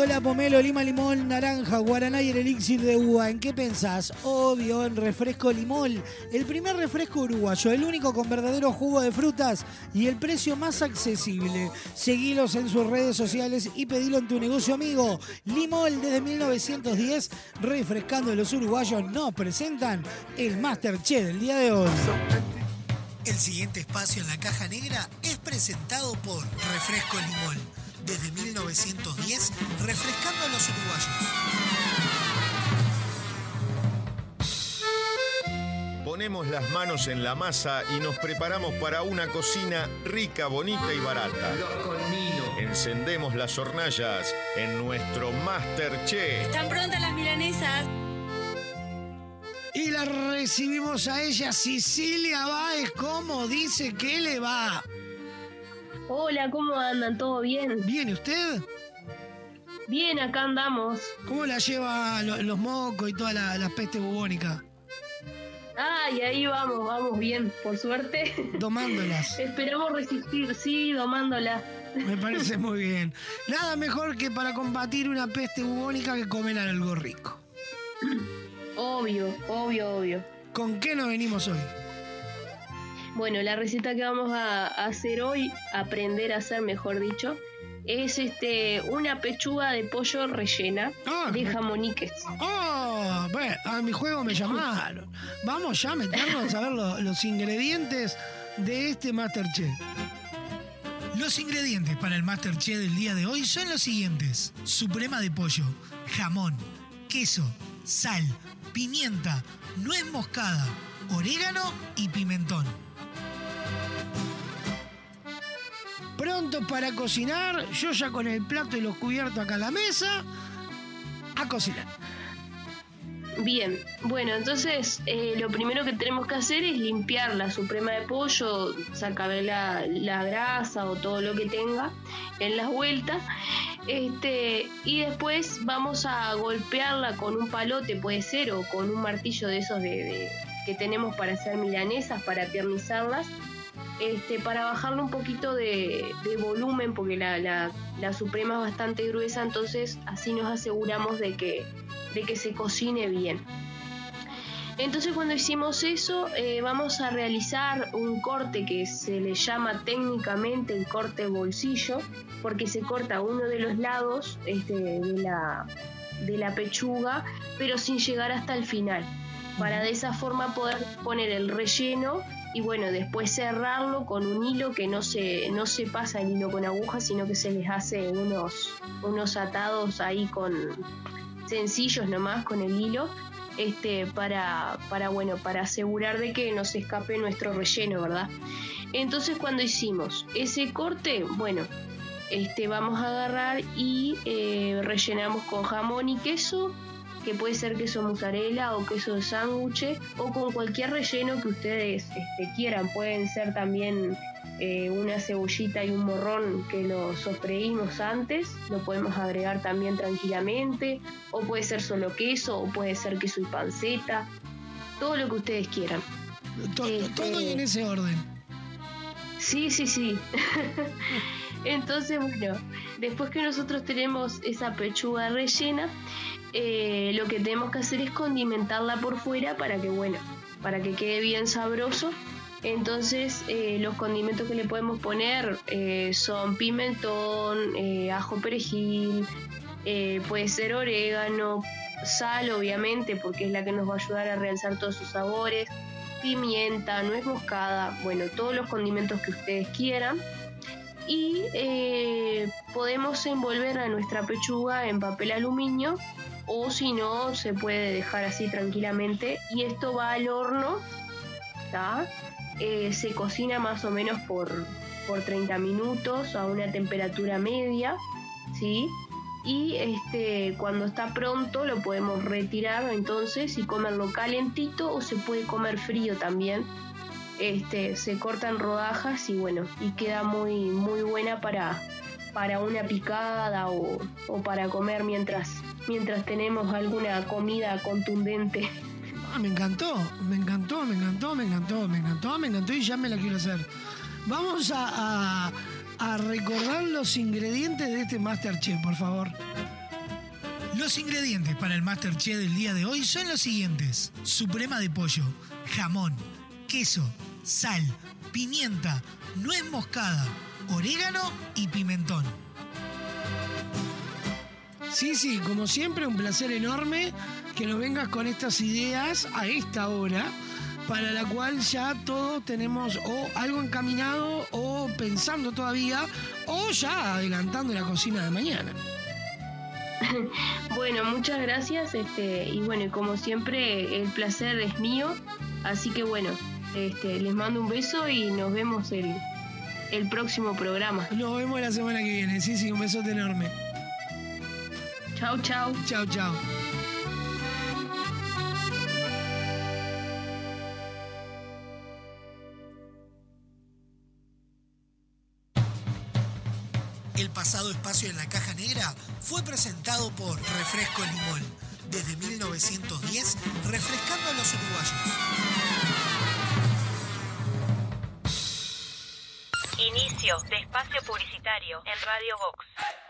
pies. Si te digo cola, pomelo, lima, limón, naranja, guaraná y el elixir de uva, ¿en qué pensás? Obvio, en refresco limón. El primer refresco uruguayo, el único con verdadero jugo de frutas y el precio más accesible. Seguilos en sus redes sociales y pedilo en tu negocio amigo. Limón desde 1910, refrescando a los uruguayos, nos presentan el Masterchef del día de hoy. El siguiente espacio en la caja negra es presentado por Refresco Limón. Desde 1910, refrescando a los uruguayos. Ponemos las manos en la masa y nos preparamos para una cocina rica, bonita y barata. Encendemos las hornallas en nuestro Masterchef. ¿Están prontas las milanesas? Y la recibimos a ella, Sicilia Báez, ¿cómo dice que le va? Hola, ¿cómo andan? ¿Todo bien? Bien, ¿y usted? Bien, acá andamos. ¿Cómo la lleva lo- los mocos y toda la, la peste bubónica? Ay, ahí vamos, vamos bien, por suerte. Domándolas. Esperamos resistir, sí, domándolas. Me parece muy bien. Nada mejor que para combatir una peste bubónica que comer algo rico. Obvio, obvio, obvio. ¿Con qué nos venimos hoy? Bueno, la receta que vamos a a hacer hoy, aprender a hacer, mejor dicho, es este una pechuga de pollo rellena de jamoniques. ¡Oh! Bueno, a mi juego me llamaron. Vamos ya a meternos a ver lo- los ingredientes de este Masterchef. Los ingredientes para el Masterchef del día de hoy son los siguientes. Suprema de pollo, jamón, queso, sal, pimienta, nuez moscada, orégano y pimentón. Pronto para cocinar, yo ya con el plato y los cubiertos acá en la mesa, a cocinar. Bien, bueno, entonces eh, lo primero que tenemos que hacer es limpiar la suprema de pollo, sacarle la, grasa o todo lo que tenga en las vueltas. Este, y después vamos a golpearla con un palote, puede ser, o con un martillo de esos de, de- que tenemos para hacer milanesas, para tiernizarlas. Este, para bajarle un poquito de, de volumen, porque la, la- la suprema es bastante gruesa, entonces así nos aseguramos de que, de que se cocine bien. Entonces cuando hicimos eso eh, vamos a realizar un corte que se le llama técnicamente el corte bolsillo porque se corta uno de los lados este, de, la, de la pechuga pero sin llegar hasta el final para de esa forma poder poner el relleno y bueno después cerrarlo con un hilo que no se, no se pasa el hilo con aguja sino que se les hace unos, unos atados ahí con sencillos nomás con el hilo este, para, para, bueno, para asegurar de que no se escape nuestro relleno, ¿verdad? Entonces cuando hicimos ese corte, bueno, este, vamos a agarrar y eh, rellenamos con jamón y queso, que puede ser queso mozzarella o queso de sándwich, o con cualquier relleno que ustedes este, quieran. Pueden ser también eh, una cebollita y un morrón que lo sofreímos antes, lo podemos agregar también tranquilamente, o puede ser solo queso, o puede ser queso y panceta, todo lo que ustedes quieran. Todo, todo y en ese orden. Sí, sí, sí. Entonces, bueno, después que nosotros tenemos esa pechuga rellena, eh, lo que tenemos que hacer es condimentarla por fuera para que, bueno, para que quede bien sabroso. Entonces, eh, los condimentos que le podemos poner eh, son pimentón, ajo perejil, puede ser orégano, sal, obviamente, porque es la que nos va a ayudar a realzar todos sus sabores, pimienta, nuez moscada, bueno, todos los condimentos que ustedes quieran. Y podemos envolver a nuestra pechuga en papel aluminio o si no, se puede dejar así tranquilamente. Y esto va al horno. Eh, se cocina más o menos por, por 30 minutos a una temperatura media, ¿sí? y este cuando está pronto lo podemos retirar entonces y comerlo calentito o se puede comer frío también. Este, se cortan rodajas y bueno, y queda muy muy buena para para una picada o, o para comer mientras mientras tenemos alguna comida contundente. Ah, me encantó, me encantó, me encantó, me encantó, me encantó, me encantó y ya me la quiero hacer. Vamos a, a- recordar los ingredientes de este Masterchef, por favor. Los ingredientes para el Masterchef del día de hoy son los siguientes. Suprema de pollo, jamón, queso, sal, pimienta, nuez moscada, orégano y pimentón. Sí, sí, como siempre, un placer enorme que nos vengas con estas ideas a esta hora, para la cual ya todos tenemos o algo encaminado o pensando todavía, o ya adelantando la cocina de mañana. Bueno, muchas gracias. Este, y bueno, como siempre, el placer es mío. Así que bueno, este, les mando un beso y nos vemos el, el próximo programa. Nos vemos la semana que viene. Sí, sí, un besote enorme. Chao, chao. Chao, chao. El pasado espacio en la caja negra fue presentado por Refresco Limón. Desde 1910, refrescando a los uruguayos. Inicio de espacio publicitario en Radio Vox.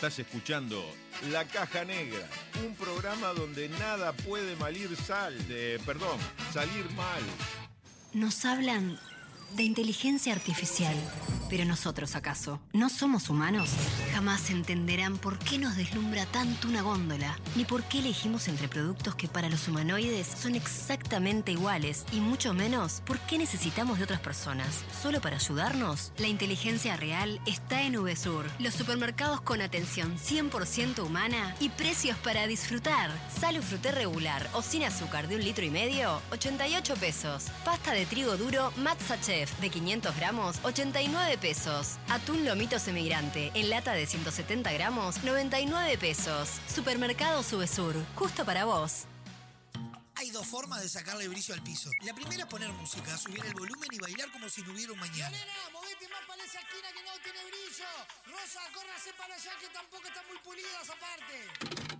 Estás escuchando La Caja Negra, un programa donde nada puede malir sal, de, perdón, salir mal. Nos hablan de inteligencia artificial. Pero nosotros, ¿acaso? ¿No somos humanos? Jamás entenderán por qué nos deslumbra tanto una góndola, ni por qué elegimos entre productos que para los humanoides son exactamente iguales, y mucho menos por qué necesitamos de otras personas. ¿Solo para ayudarnos? La inteligencia real está en VSUR, los supermercados con atención 100% humana y precios para disfrutar. Salo fruté regular o sin azúcar de un litro y medio, 88 pesos. Pasta de trigo duro Matza Chef de 500 gramos, 89 pesos. Atún lomito semigrante en lata de 170 gramos, 99 pesos. Supermercado Subesur, justo para vos. Hay dos formas de sacarle brillo al piso. La primera es poner música, subir el volumen y bailar como si no hubiera un mañana. movete más para esa esquina que no tiene brillo. Rosa, córrase para allá que tampoco está muy pulida esa parte.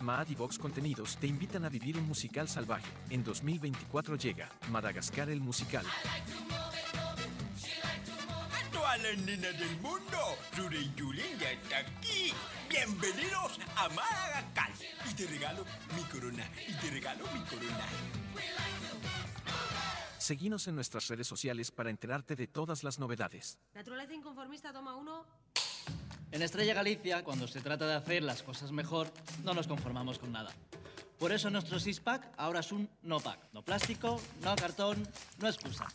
Maad y Vox Contenidos te invitan a vivir un musical salvaje. En 2024 llega Madagascar el musical. A todas las nenas del mundo, Ruri Yulín ya está aquí. Bienvenidos a Madagascar. Y te regalo mi corona, y te regalo mi corona. Seguinos en nuestras redes sociales para enterarte de todas las novedades. Naturaleza inconformista, toma uno. En Estrella Galicia, cuando se trata de hacer las cosas mejor, no nos conformamos con nada. Por eso nuestro six-pack ahora es un no-pack. No plástico, no cartón, no excusa.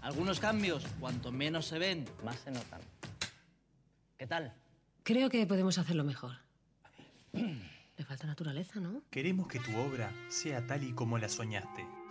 Algunos cambios, cuanto menos se ven, más se notan. ¿Qué tal? Creo que podemos hacerlo mejor. Le falta naturaleza, ¿no? Queremos que tu obra sea tal y como la soñaste.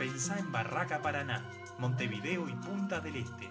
pensá en Barraca Paraná, Montevideo y Punta del Este.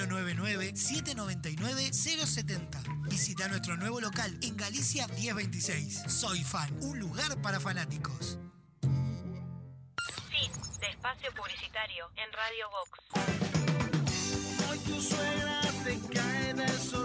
099-799-070. Visita nuestro nuevo local en Galicia 1026. Soy Fan, un lugar para fanáticos. Fin de espacio publicitario en Radio Vox. Hoy tu suegra te cae de sorpresa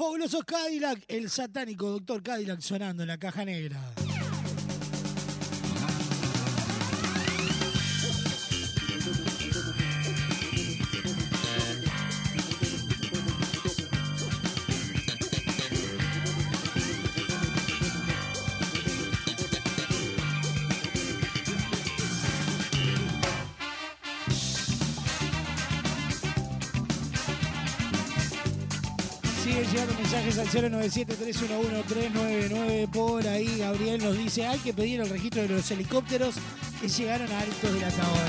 fabulosos Cadillac, el satánico doctor Cadillac sonando en la caja negra. 097-311-399. Por ahí Gabriel nos dice, hay que pedir el registro de los helicópteros que llegaron a Altos de la Tabona.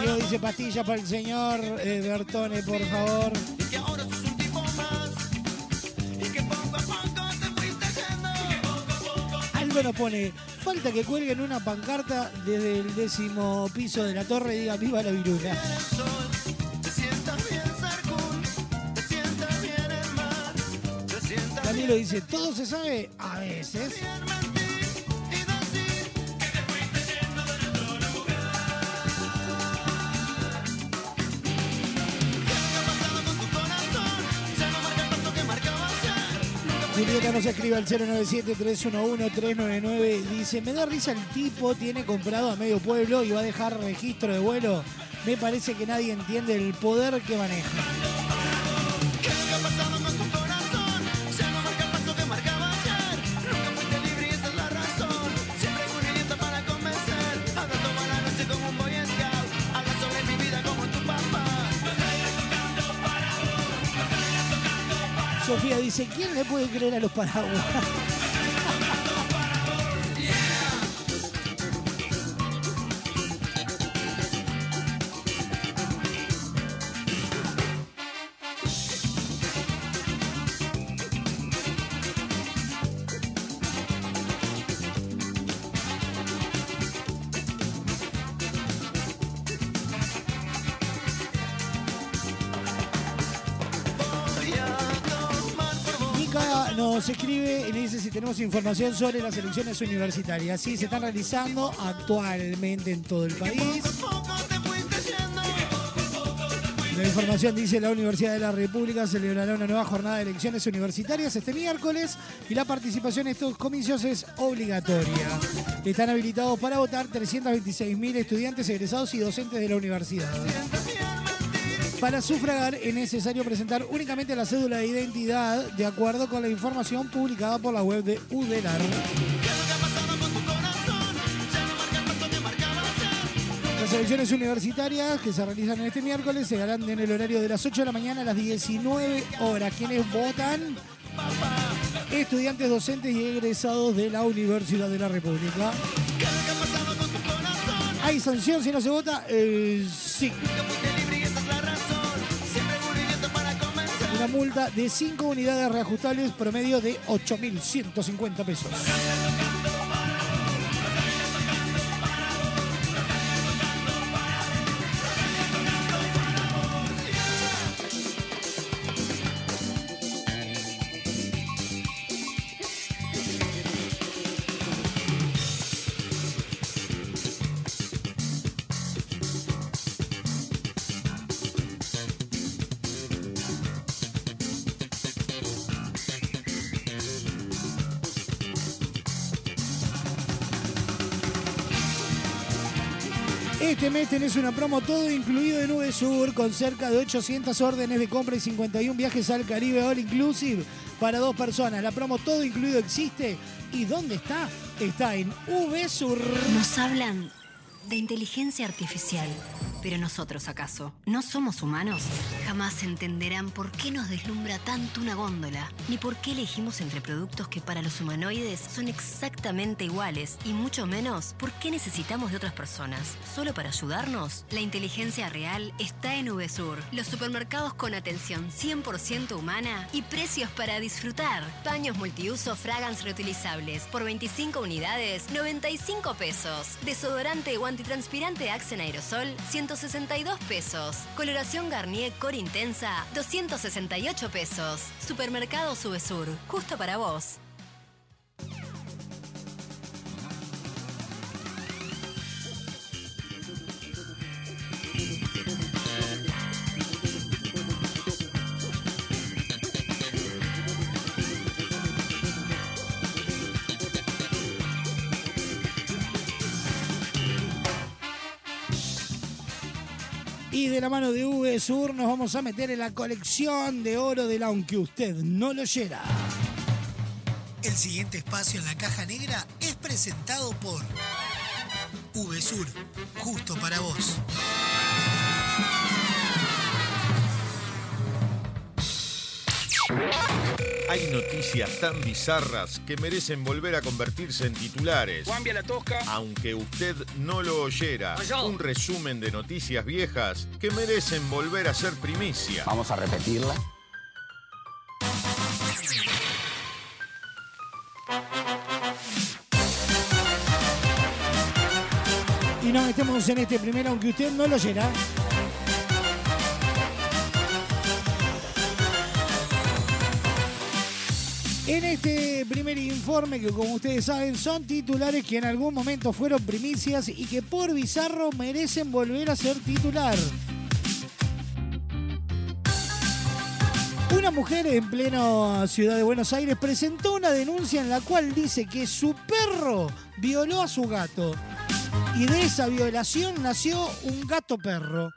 Diego dice pastillas para el señor eh, Bertone, por favor. Algo nos pone, falta que cuelguen una pancarta desde el décimo piso de la torre y diga viva la virula. Camilo dice, ¿todo se sabe? A veces. Julieta nos escribe al 097-311-399. Dice, me da risa el tipo, tiene comprado a medio pueblo y va a dejar registro de vuelo. Me parece que nadie entiende el poder que maneja. Sofía dice, ¿quién le puede creer a los paraguas? Tenemos información sobre las elecciones universitarias. Sí, se están realizando actualmente en todo el país. La información dice la Universidad de la República celebrará una nueva jornada de elecciones universitarias este miércoles y la participación en estos comicios es obligatoria. Están habilitados para votar 326.000 estudiantes egresados y docentes de la universidad. Para sufragar es necesario presentar únicamente la cédula de identidad de acuerdo con la información publicada por la web de UDELAR. Las elecciones universitarias que se realizan en este miércoles se harán en el horario de las 8 de la mañana a las 19 horas. ¿Quiénes votan? Estudiantes, docentes y egresados de la Universidad de la República. ¿Hay sanción si no se vota? Eh, sí. Multa de 5 unidades reajustables promedio de 8.150 pesos. Este mes tenés una promo todo incluido en Nube Sur con cerca de 800 órdenes de compra y 51 viajes al Caribe All Inclusive para dos personas. La promo todo incluido existe. ¿Y dónde está? Está en VSUR. Nos hablan de inteligencia artificial. Pero nosotros, ¿acaso? ¿No somos humanos? Jamás entenderán por qué nos deslumbra tanto una góndola, ni por qué elegimos entre productos que para los humanoides son exactamente iguales, y mucho menos por qué necesitamos de otras personas. ¿Solo para ayudarnos? La inteligencia real está en VSUR, los supermercados con atención 100% humana y precios para disfrutar. Paños multiuso Fragans reutilizables por 25 unidades, 95 pesos. Desodorante o antitranspirante Axe en aerosol, 162 pesos. Coloración Garnier Core Intensa, 268 pesos. Supermercado Subesur, justo para vos. De la mano de V Sur nos vamos a meter en la colección de oro del aunque usted no lo oyera. El siguiente espacio en la caja negra es presentado por VSUR, justo para vos. Hay noticias tan bizarras que merecen volver a convertirse en titulares. Cambia la tosca. Aunque usted no lo oyera, Allá. un resumen de noticias viejas que merecen volver a ser primicia. Vamos a repetirla. Y nos metemos en este primero, aunque usted no lo oyera. En este primer informe, que como ustedes saben, son titulares que en algún momento fueron primicias y que por bizarro merecen volver a ser titular. Una mujer en plena ciudad de Buenos Aires presentó una denuncia en la cual dice que su perro violó a su gato. Y de esa violación nació un gato perro.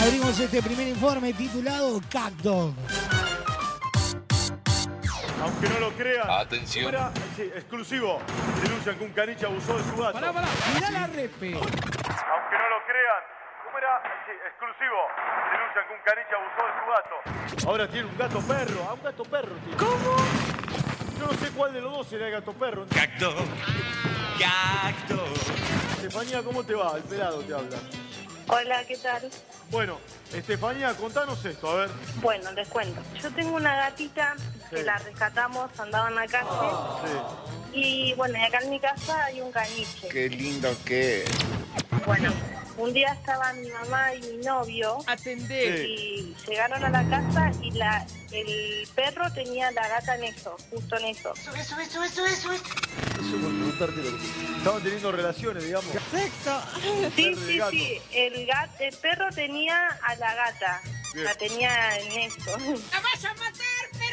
Abrimos este primer informe titulado Cat Dog. Aunque no lo crean. Atención. ¿Cómo era? Sí, exclusivo. Denuncian que un caniche abusó de su gato. Pará, pará. Mirá la repe. Aunque no lo crean. ¿Cómo era? Sí, exclusivo. Denuncian que un caniche abusó de su gato. Ahora tiene un gato perro. Ah, un gato perro tiene. ¿Cómo? Yo no sé cuál de los dos será el gato perro. Cacto. Cacto. Estefanía, ¿cómo te va? El pelado te habla. Hola, ¿qué tal? Bueno, Estefanía, contanos esto, a ver. Bueno, les cuento. Yo tengo una gatita que la rescatamos, andaba en la calle. Sí. Y bueno, y acá en mi casa hay un caniche. Qué lindo que es. Bueno, un día estaba mi mamá y mi novio. Atendé. Y llegaron a la casa y la el perro tenía la gata en eso, justo en eso. Eso por preguntarte lo que- Estaban teniendo relaciones, digamos. Sexo. Sí, sí, sí. El, gat, el perro tenía a la gata. Bien. La tenía en eso. ¡La vas a matar, perro!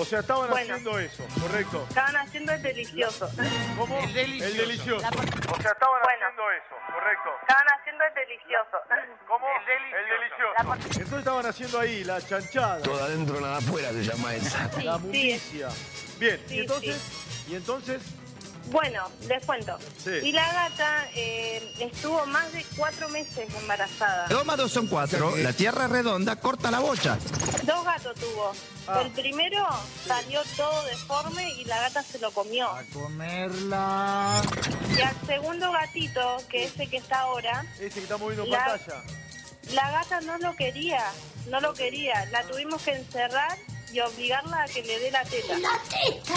O sea, estaban Bueno. haciendo eso, correcto. Estaban haciendo el delicioso. ¿Cómo? El delicioso. El delicioso. O sea, estaban haciendo eso, correcto. Estaban haciendo el delicioso. ¿Cómo? El delicioso. Entonces estaban haciendo ahí la chanchada. Todo adentro, nada afuera se llama esa. La Sí, mundicia. Bien, Sí, y entonces, y entonces, Bueno, les cuento. Sí. Y la gata eh, estuvo más de cuatro meses embarazada. Dos más dos son cuatro. La tierra es redonda, corta la bocha. Dos gatos tuvo. Ah. El primero salió todo deforme y la gata se lo comió. Comerla. Y al segundo gatito, que es el que está ahora, ese que estamos viendo en La- pantalla. la gata no lo quería. No lo quería. La tuvimos que encerrar y obligarla a que le dé la teta. ¡La teta!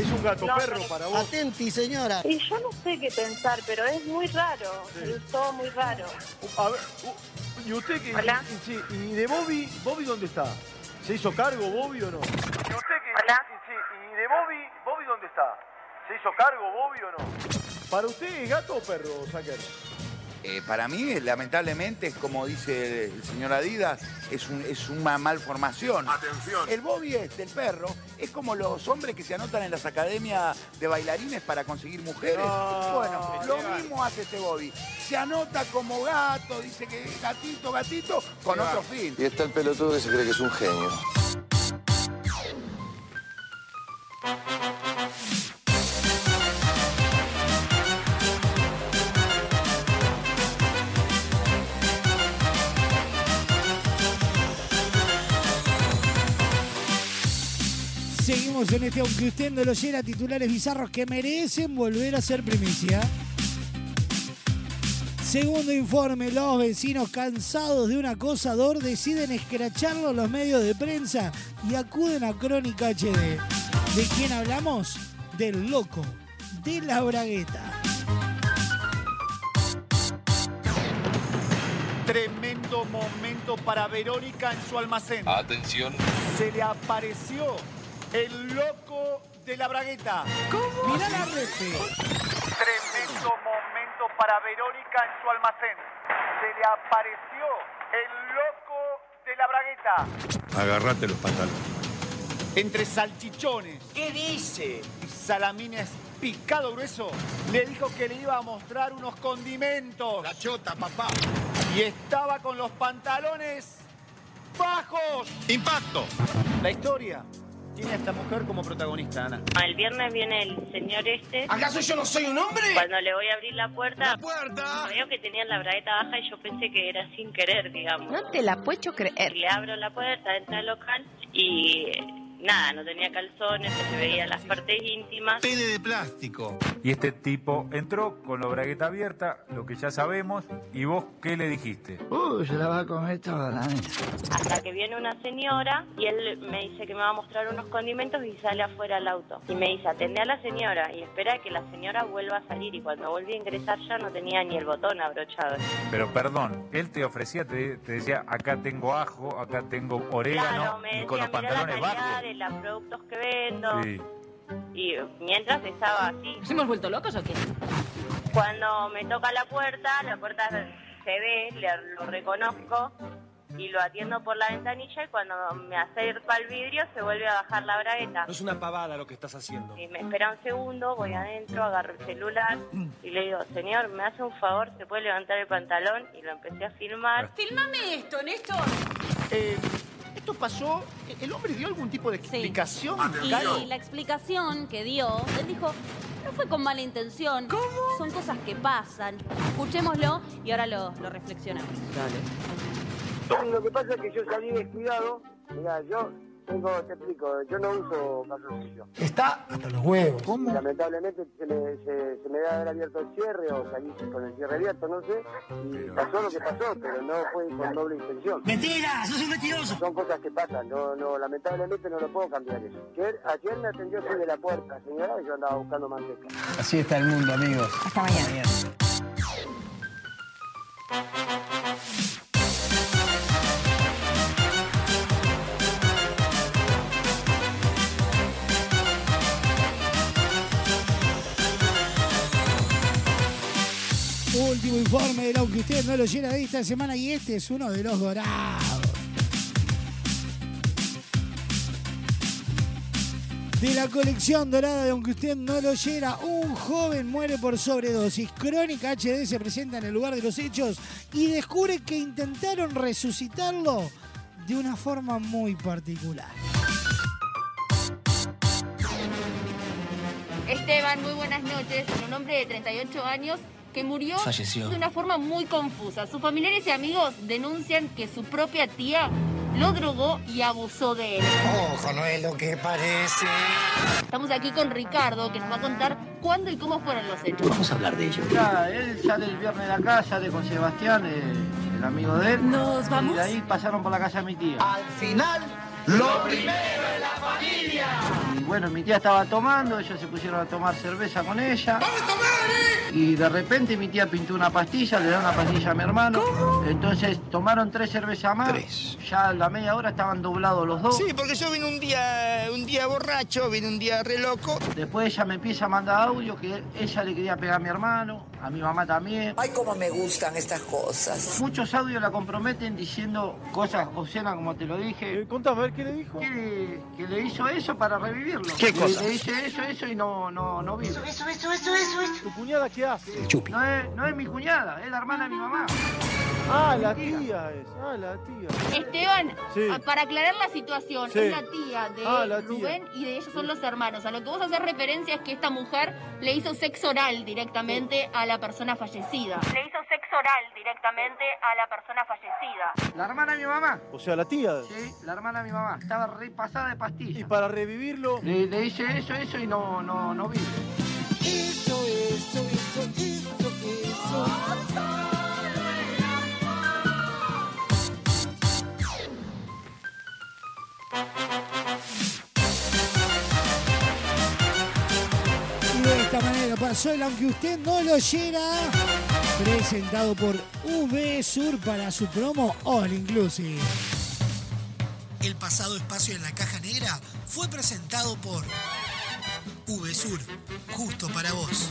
Es un gato No, perro para vos. Atenti, señora. Y yo no sé qué pensar, pero es muy raro. Sí. Es todo muy raro. A ver, u- ¿y usted qué? Hola. y- sí, ¿Y de Bobby? ¿Bobby dónde está? ¿Se hizo cargo Bobby o no? ¿Y usted qué? Hola. Sí, ¿y de Bobby? ¿Bobby dónde está? ¿Se hizo cargo Bobby o no? ¿Para usted es gato o perro, Sacker? Eh, para mí, lamentablemente, es como dice el señor Adidas, es, un- es una malformación. Atención. El Bobby es del perro, es como los hombres que se anotan en las academias de bailarines para conseguir mujeres. No, bueno, lo mismo hace este Bobby. Se anota como gato, dice que es gatito, gatito, con otro va. fin. Y está el pelotudo que se cree que es un genio. Seguimos en este, aunque usted no lo oyera, titulares bizarros que merecen volver a ser primicia. Segundo informe, los vecinos cansados de un acosador deciden escracharlo en los medios de prensa y acuden a Crónica HD. ¿De quién hablamos? Del loco, de la bragueta. Tremendo momento para Verónica en su almacén. Atención. Se le apareció el loco de la bragueta. ¿Cómo? Mira la. Tremendo momento para Verónica en su almacén. Se le apareció el loco de la bragueta. Agarrate los pantalones. Entre salchichones. ¿Qué dice? Y salamines picado grueso, le dijo que le iba a mostrar unos condimentos. La chota, papá. Y estaba con los pantalones bajos. Impacto. La historia tiene a esta mujer como protagonista, Ana. El viernes viene el señor este. ¿Acaso yo no soy un hombre? Cuando le voy a abrir la puerta, ¡La puerta! veo que tenía la bragueta baja y yo pensé que era sin querer, digamos. No te la puedo creer. Le abro la puerta, entra al local y nada, no tenía calzones, se veía las partes íntimas. Pene de plástico. Y este tipo entró con la bragueta abierta, lo que ya sabemos, y vos, ¿qué le dijiste? Uy, se la va a comer toda la neta. Hasta que viene una señora y él me dice que me va a mostrar unos condimentos y sale afuera al auto. Y me dice, atendé a la señora y espera a que la señora vuelva a salir. Y cuando volví a ingresar ya no tenía ni el botón abrochado. Pero perdón, él te ofrecía, te, te decía, acá tengo ajo, acá tengo orégano, Claro, y con los "Mirá la pantalones bajos. De los productos que vendo. Sí. Y mientras estaba así. ¿Nos hemos vuelto locos o qué? Cuando me toca la puerta, la puerta se ve, le- lo reconozco y lo atiendo por la ventanilla y cuando me acerco al vidrio se vuelve a bajar la bragueta. No es una pavada lo que estás haciendo. Y me espera un segundo, voy adentro, agarro el celular y le digo, señor, me hace un favor, se puede levantar el pantalón y lo empecé a filmar. Filmame esto, Néstor. Eh, esto pasó, ¿el hombre dio algún tipo de explicación? Caro? Y la explicación que dio, él dijo, no fue con mala intención. Son cosas que pasan. Escuchémoslo y ahora lo, lo reflexionamos. Lo que pasa es que yo salí descuidado. Mira, yo tengo, te explico, yo no uso calzoncillo. Está hasta los huevos. Y Lamentablemente se me, se, se me da haber abierto el cierre o salí con el cierre abierto, no sé. Y pasó lo que pasó, pero no fue con doble intención. ¡Mentira! ¡Sos un mentiroso! Son cosas que pasan, no, no, lamentablemente no lo puedo cambiar eso. Ayer, ayer me atendió soy de la puerta, señora, y yo andaba buscando manteca. Así está el mundo, amigos. Hasta mañana. Último informe de lo que usted no lo llena de esta semana y este es uno de los dorados. De la colección dorada de Aunque usted no lo llena, un joven muere por sobredosis. Crónica HD se presenta en el lugar de los hechos y descubre que intentaron resucitarlo de una forma muy particular. Esteban, muy buenas noches. Un hombre de 38 años que murió Falleció. de una forma muy confusa. Sus familiares y amigos denuncian que su propia tía lo drogó y abusó de él. Ojo, no es lo que parece. Estamos aquí con Ricardo, que nos va a contar cuándo y cómo fueron los hechos. Vamos a hablar de ello. Ya, él sale el viernes de la casa, sale con Sebastián, eh, el amigo de él. ¿Nos vamos? Y de ahí pasaron por la casa de mi tía. Al final, lo primero es la familia. Bueno, mi tía estaba tomando, ellos se pusieron a tomar cerveza con ella. Y de repente mi tía pintó una pastilla, le da una pastilla a mi hermano. Entonces tomaron tres cervezas más. Ya a la media hora estaban doblados los dos. Sí, porque yo vine un día, un día borracho, vine un día re loco. Después ella me empieza a mandar audio que ella le quería pegar a mi hermano, a mi mamá también. Ay, cómo me gustan estas cosas. Muchos audios la comprometen diciendo cosas obscenas, como te lo dije. Eh, contame, a ver qué le dijo. Que, que le hizo eso para ¿Qué Le- cosas? Le eso, eso y no, no, no vive. Eso, eso, eso, eso, eso. ¿Tu cuñada qué hace? No es, no es mi cuñada, es la hermana de mi mamá. Ah, la tía es. Ah, la tía. Esteban, Sí. a- para aclarar la situación, Sí. es la tía de Ah, la tía. Rubén y de ellos son los hermanos. A lo que vos haces referencia es que esta mujer le hizo sexo oral directamente a la persona fallecida. Le hizo sexo oral directamente a la persona fallecida. La hermana de mi mamá. O sea, la tía. Sí, la hermana de mi mamá. Estaba repasada de pastillas. Y para revivirlo. Le, le hice eso, eso y no, no, no vive. Eso, eso, eso, eso, eso. Y de esta manera pasó el Aunque usted no lo oyera, presentado por V Sur para su promo All Inclusive. El pasado espacio en la caja negra fue presentado por VSUR, justo para vos.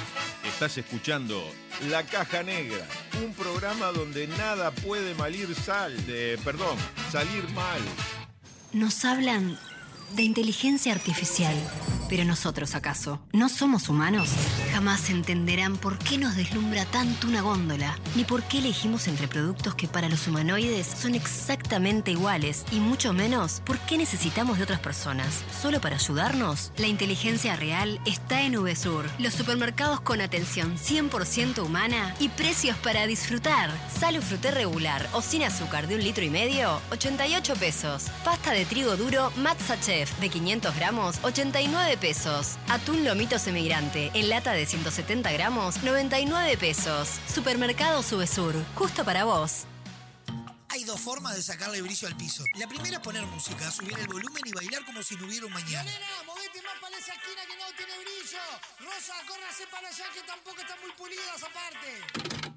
Estás escuchando La Caja Negra, un programa donde nada puede malir sal, de, perdón, salir mal. Nos hablan de inteligencia artificial. Pero nosotros, ¿acaso? ¿No somos humanos? Jamás entenderán por qué nos deslumbra tanto una góndola, ni por qué elegimos entre productos que para los humanoides son exactamente iguales, y mucho menos por qué necesitamos de otras personas. ¿Solo para ayudarnos? La inteligencia real está en VSUR, los supermercados con atención 100% humana y precios para disfrutar. Salo fruté regular o sin azúcar de un litro y medio, 88 pesos. Pasta de trigo duro Matza De 500 gramos, 89 pesos. Atún lomito semigrante en lata de 170 gramos, 99 pesos. Supermercado Subesur, justo para vos. Hay dos formas de sacarle brillo al piso. La primera es poner música, subir el volumen y bailar como si no hubiera un mañana. movete más para esa esquina que no tiene brillo. Rosa, córrase para allá que tampoco están muy pulidas aparte.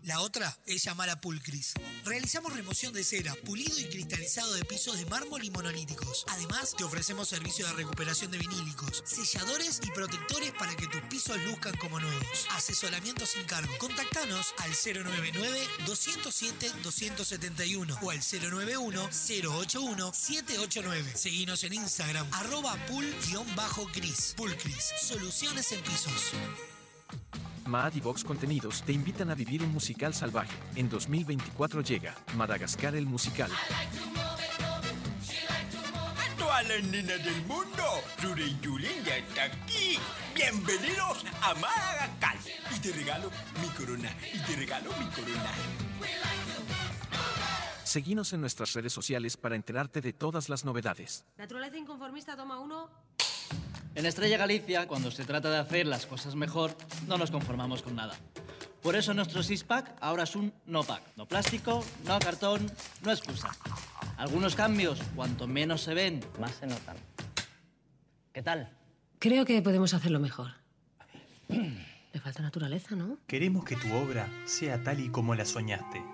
La otra es llamar a Pulcris. Realizamos remoción de cera, pulido y cristalizado de pisos de mármol y monolíticos. Además, te ofrecemos servicio de recuperación de vinílicos, selladores y protectores para que tus pisos luzcan como nuevos. Asesoramiento sin cargo. Contactanos al 099-207-271 o al 091-081-789. Seguinos en Instagram, arroba pool-cris. Pulcris, soluciones en pisos. Maad y Vox Contenidos te invitan a vivir un musical salvaje. En 2024 llega Madagascar el musical. A todas las nenas del mundo, Rure y Julen ya está aquí. Bienvenidos a Madagascar. Y te regalo mi corona. Y te regalo mi corona. Seguinos en nuestras redes sociales para enterarte de todas las novedades. Naturaleza inconformista, toma uno. En Estrella Galicia, cuando se trata de hacer las cosas mejor, no nos conformamos con nada. Por eso nuestro six-pack ahora es un no-pack. No plástico, no cartón, no excusa. Algunos cambios, cuanto menos se ven, más se notan. ¿Qué tal? Creo que podemos hacerlo mejor. Le falta naturaleza, ¿no? Queremos que tu obra sea tal y como la soñaste.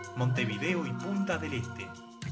Montevideo y Punta del Este.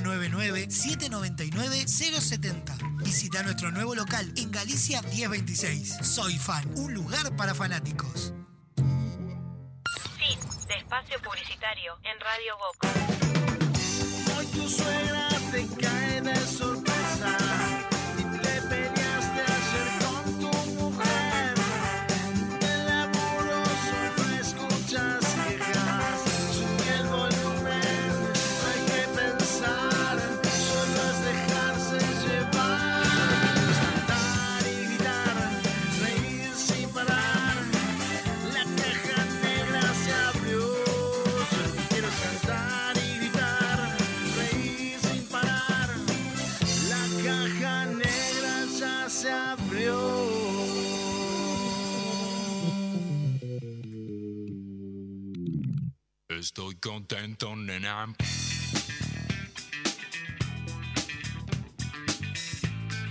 099-799-070. Visita nuestro nuevo local en Galicia 1026. Soy Fan, un lugar para fanáticos. Fin de espacio publicitario en Radio Vox. Hoy tu suegra te cae de sorpresa Estoy contento, nena.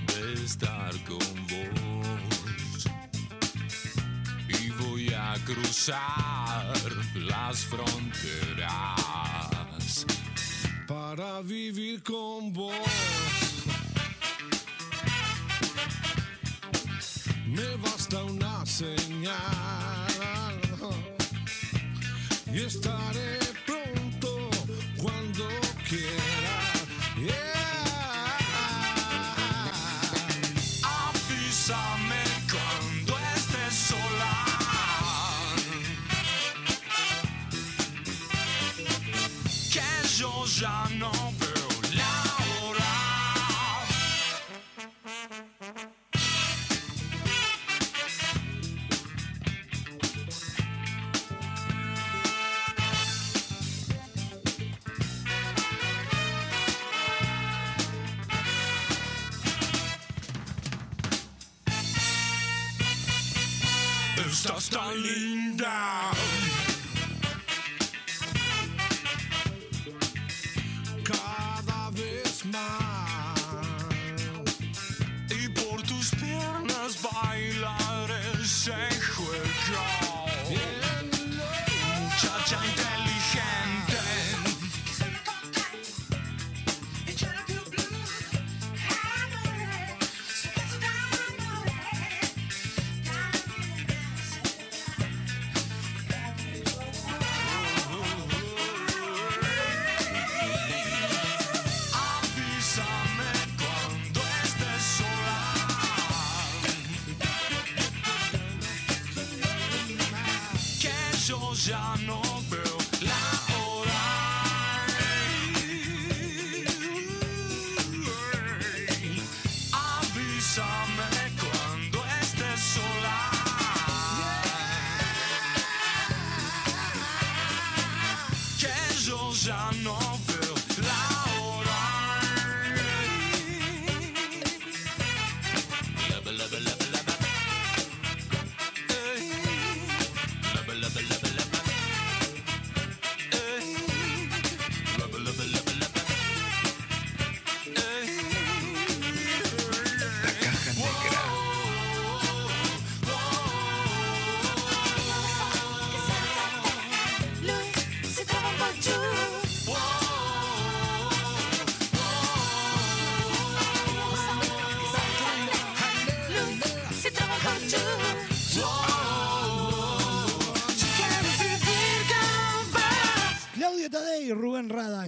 De estar con vos. Y voy a cruzar las fronteras para vivir con vos. Me basta una señal y estaré pronto cuando quiera.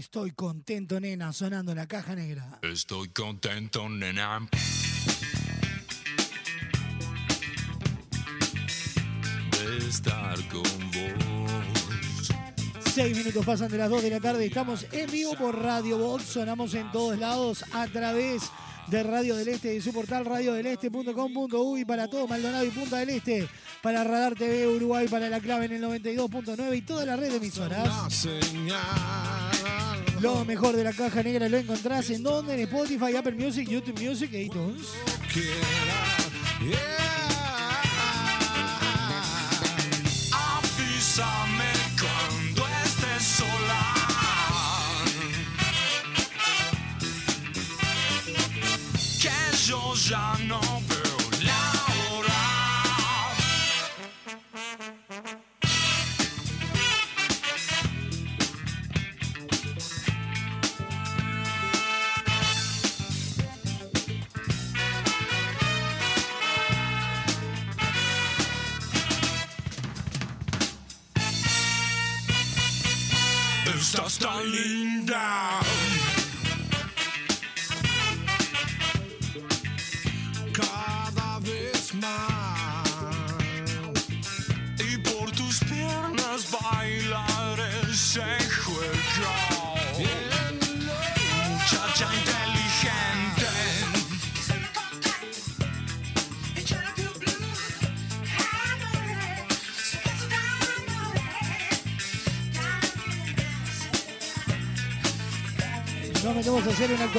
Estoy contento, nena, sonando la caja negra. Estoy contento, nena. De estar con vos. Seis minutos pasan de las 2 de la tarde. Estamos en vivo por Radio Box. Sonamos en todos lados a través de Radio del Este y su portal radiodeleste.com.uy para todo Maldonado y Punta del Este. Para Radar TV Uruguay, para La Clave en el 92.9 y toda la red de emisoras. Lo mejor de la caja negra lo encontrás en donde? En Spotify, Apple Music, YouTube Music iTunes.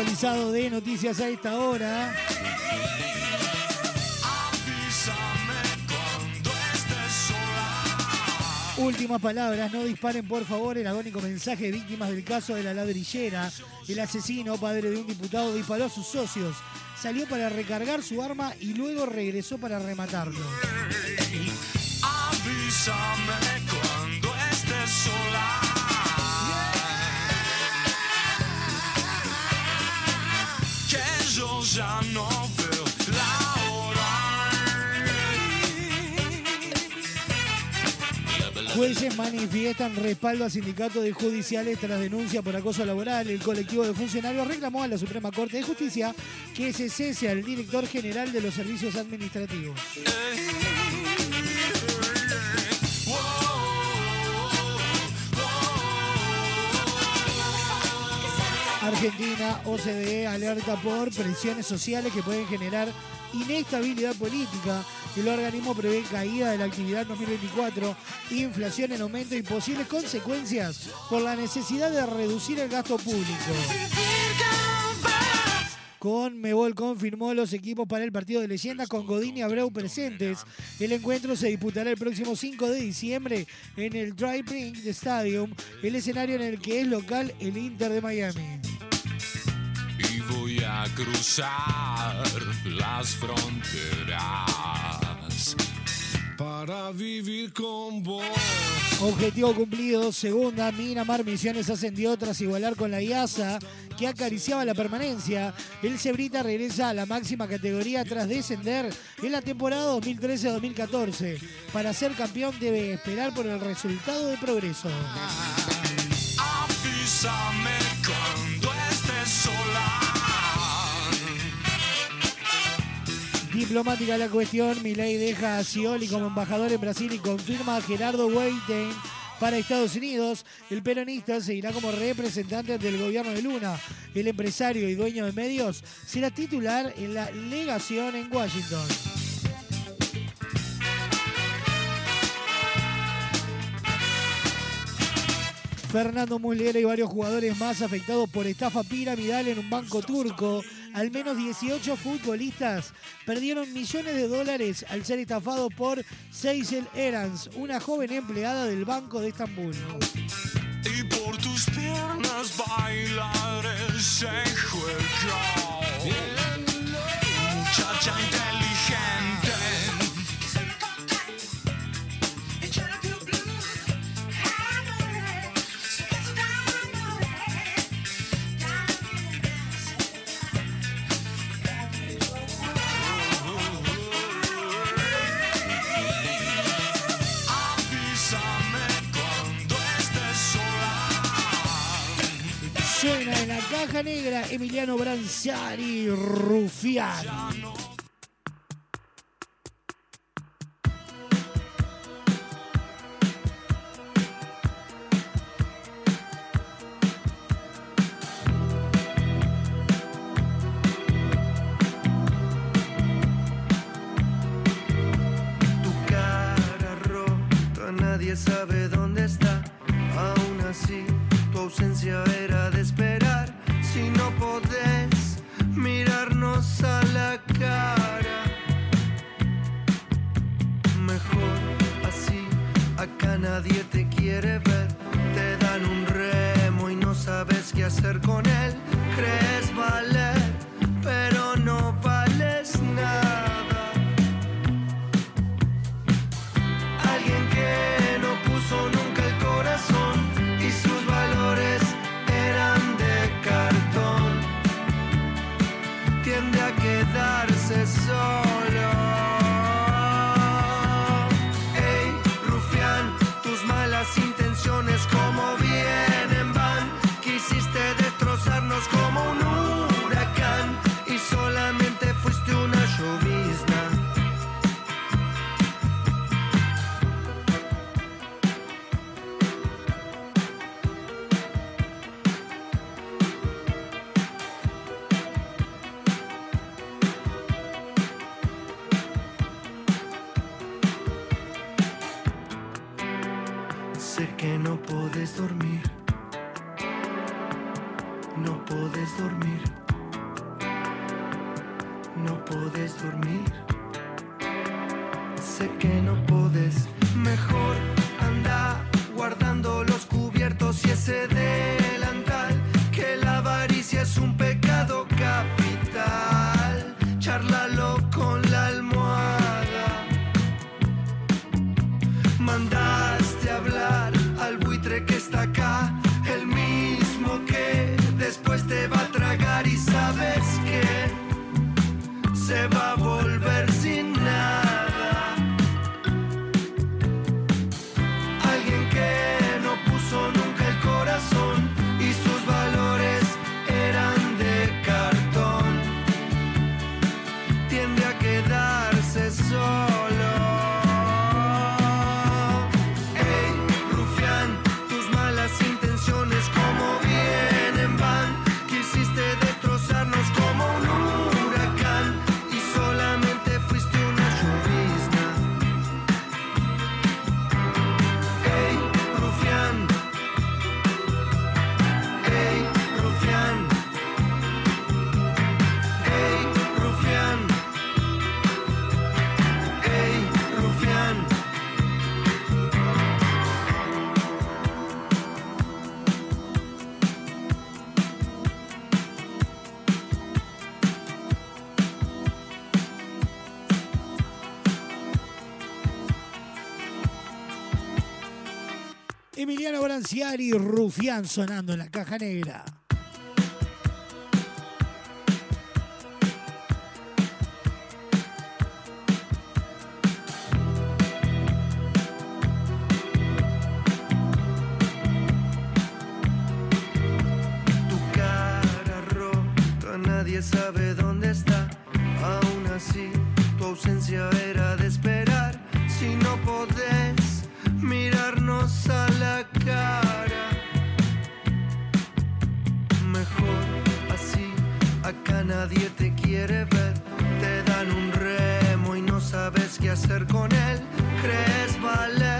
Actualizado de noticias a esta hora. Últimas palabras, no disparen por favor el agónico mensaje de víctimas del caso de la ladrillera. El asesino, padre de un diputado, disparó a sus socios, salió para recargar su arma y luego regresó para rematarlo. Ya no veo la hora. Jueces manifiestan respaldo a sindicatos de judiciales tras denuncia por acoso laboral. El colectivo de funcionarios reclamó a la Suprema Corte de Justicia que se cese al director general de los servicios administrativos. Argentina, OCDE alerta por presiones sociales que pueden generar inestabilidad política. El organismo prevé caída de la actividad en 2024, inflación en aumento y posibles consecuencias por la necesidad de reducir el gasto público. Conmebol confirmó los equipos para el partido de leyenda con Godín y Abreu presentes. El encuentro se disputará el próximo 5 de diciembre en el Dry Brink Stadium, el escenario en el que es local el Inter de Miami. Y voy a cruzar las fronteras para vivir con vos. Objetivo cumplido, segunda, Minamar Misiones ascendió tras igualar con la IASA, que acariciaba la permanencia. El Cebrita regresa a la máxima categoría tras descender en la temporada 2013-2014. Para ser campeón debe esperar por el resultado de progreso. Diplomática la cuestión, Milei deja a Scioli como embajador en Brasil y confirma a Gerardo Weiten para Estados Unidos. El peronista seguirá como representante del gobierno de Luna. El empresario y dueño de medios será titular en la legación en Washington. Fernando Muslera y varios jugadores más afectados por estafa piramidal en un banco turco. Al menos 18 futbolistas perdieron millones de dólares al ser estafados por Seysel Erans, una joven empleada del Banco de Estambul. Y por tus piernas juego. Negra Emiliano Branzari, Rufián. Sabe dónde está. Aún así, tu ausencia Emiliano Branciari, Rufián sonando en la caja negra. Tu cara rota, nadie sabe dónde está. Aún así, tu ausencia era de esperar. Si no podés nadie te quiere ver. Te dan un remo y no sabes qué hacer con él. Crees valer,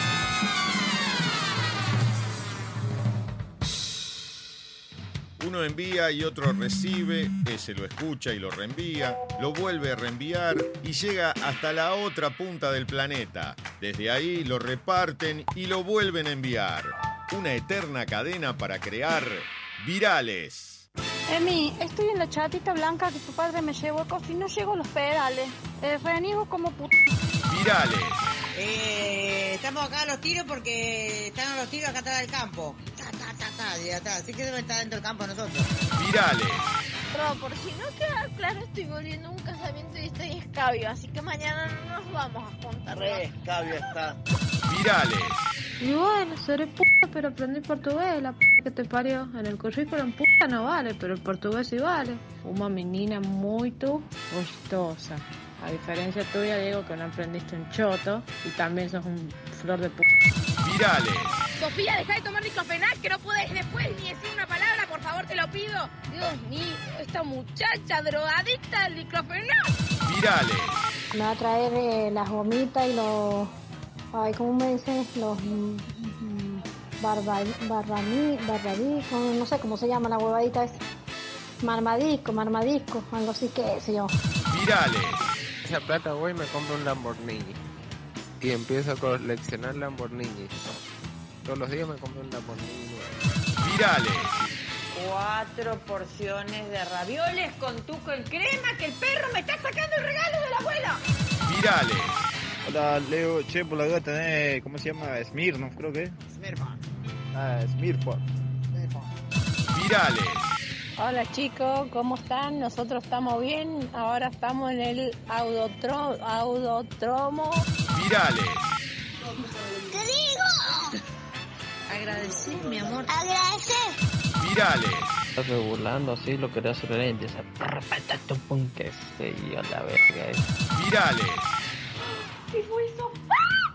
Uno envía y otro recibe, ese lo escucha y lo reenvía, lo vuelve a reenviar y llega hasta la otra punta del planeta. Desde ahí lo reparten y lo vuelven a enviar. Una eterna cadena para crear virales. Emi, estoy en la chatita blanca que tu padre me llevó y no llego a los pedales. Eh, reniego como puta. Virales. Eh, estamos acá a los tiros porque están a los tiros acá atrás del campo. Ta, ta, ta, ta, ya está. Así que deben estar dentro del campo nosotros. Virales. Pero por si no queda claro, estoy volviendo a un casamiento y estoy escabio, así que mañana no nos vamos a juntar. Re escabio está. Virales. Y bueno, seré puta, pero aprendí portugués, la p que te parió. En el currículum puta no vale, pero el portugués sí vale. Una menina muy gostosa. A diferencia tuya, digo que no aprendiste un choto y también sos un flor de puta. Virales. Sofía, deja de tomar diclofenac, que no puedes después ni decir una palabra, por favor, te lo pido. Dios mío, esta muchacha drogadicta del diclofenac. Virales. Me va a traer eh, las gomitas y los... Ay, ¿cómo me dicen? Los... mm, mm, Barba, barbamí, barbadisco, no sé cómo se llama la huevadita esa. Marmadisco, marmadisco, algo así que sé yo. Virales. Esa plata voy y me compro un Lamborghini. Y empiezo a coleccionar Lamborghini. Todos los días me compro un Lamborghini nuevo. Virales. Cuatro porciones de ravioles con tuco en crema que el perro me está sacando el regalo de la abuela. Virales. Hola, Leo. Che, por la duda tenés, ¿cómo se llama? Smirnoff, creo que. Smirnoff. Ah, Smirnoff. Virales. Hola chicos, ¿cómo están? Nosotros estamos bien. Ahora estamos en el audotro, audotromo. Virales. ¿Qué digo? Agradecí, mi amor. Agradecer. Virales. Estás burlando así, lo quería hacer y empieza a pum que se yo la verga. eh. Virales. ¿Qué fue eso?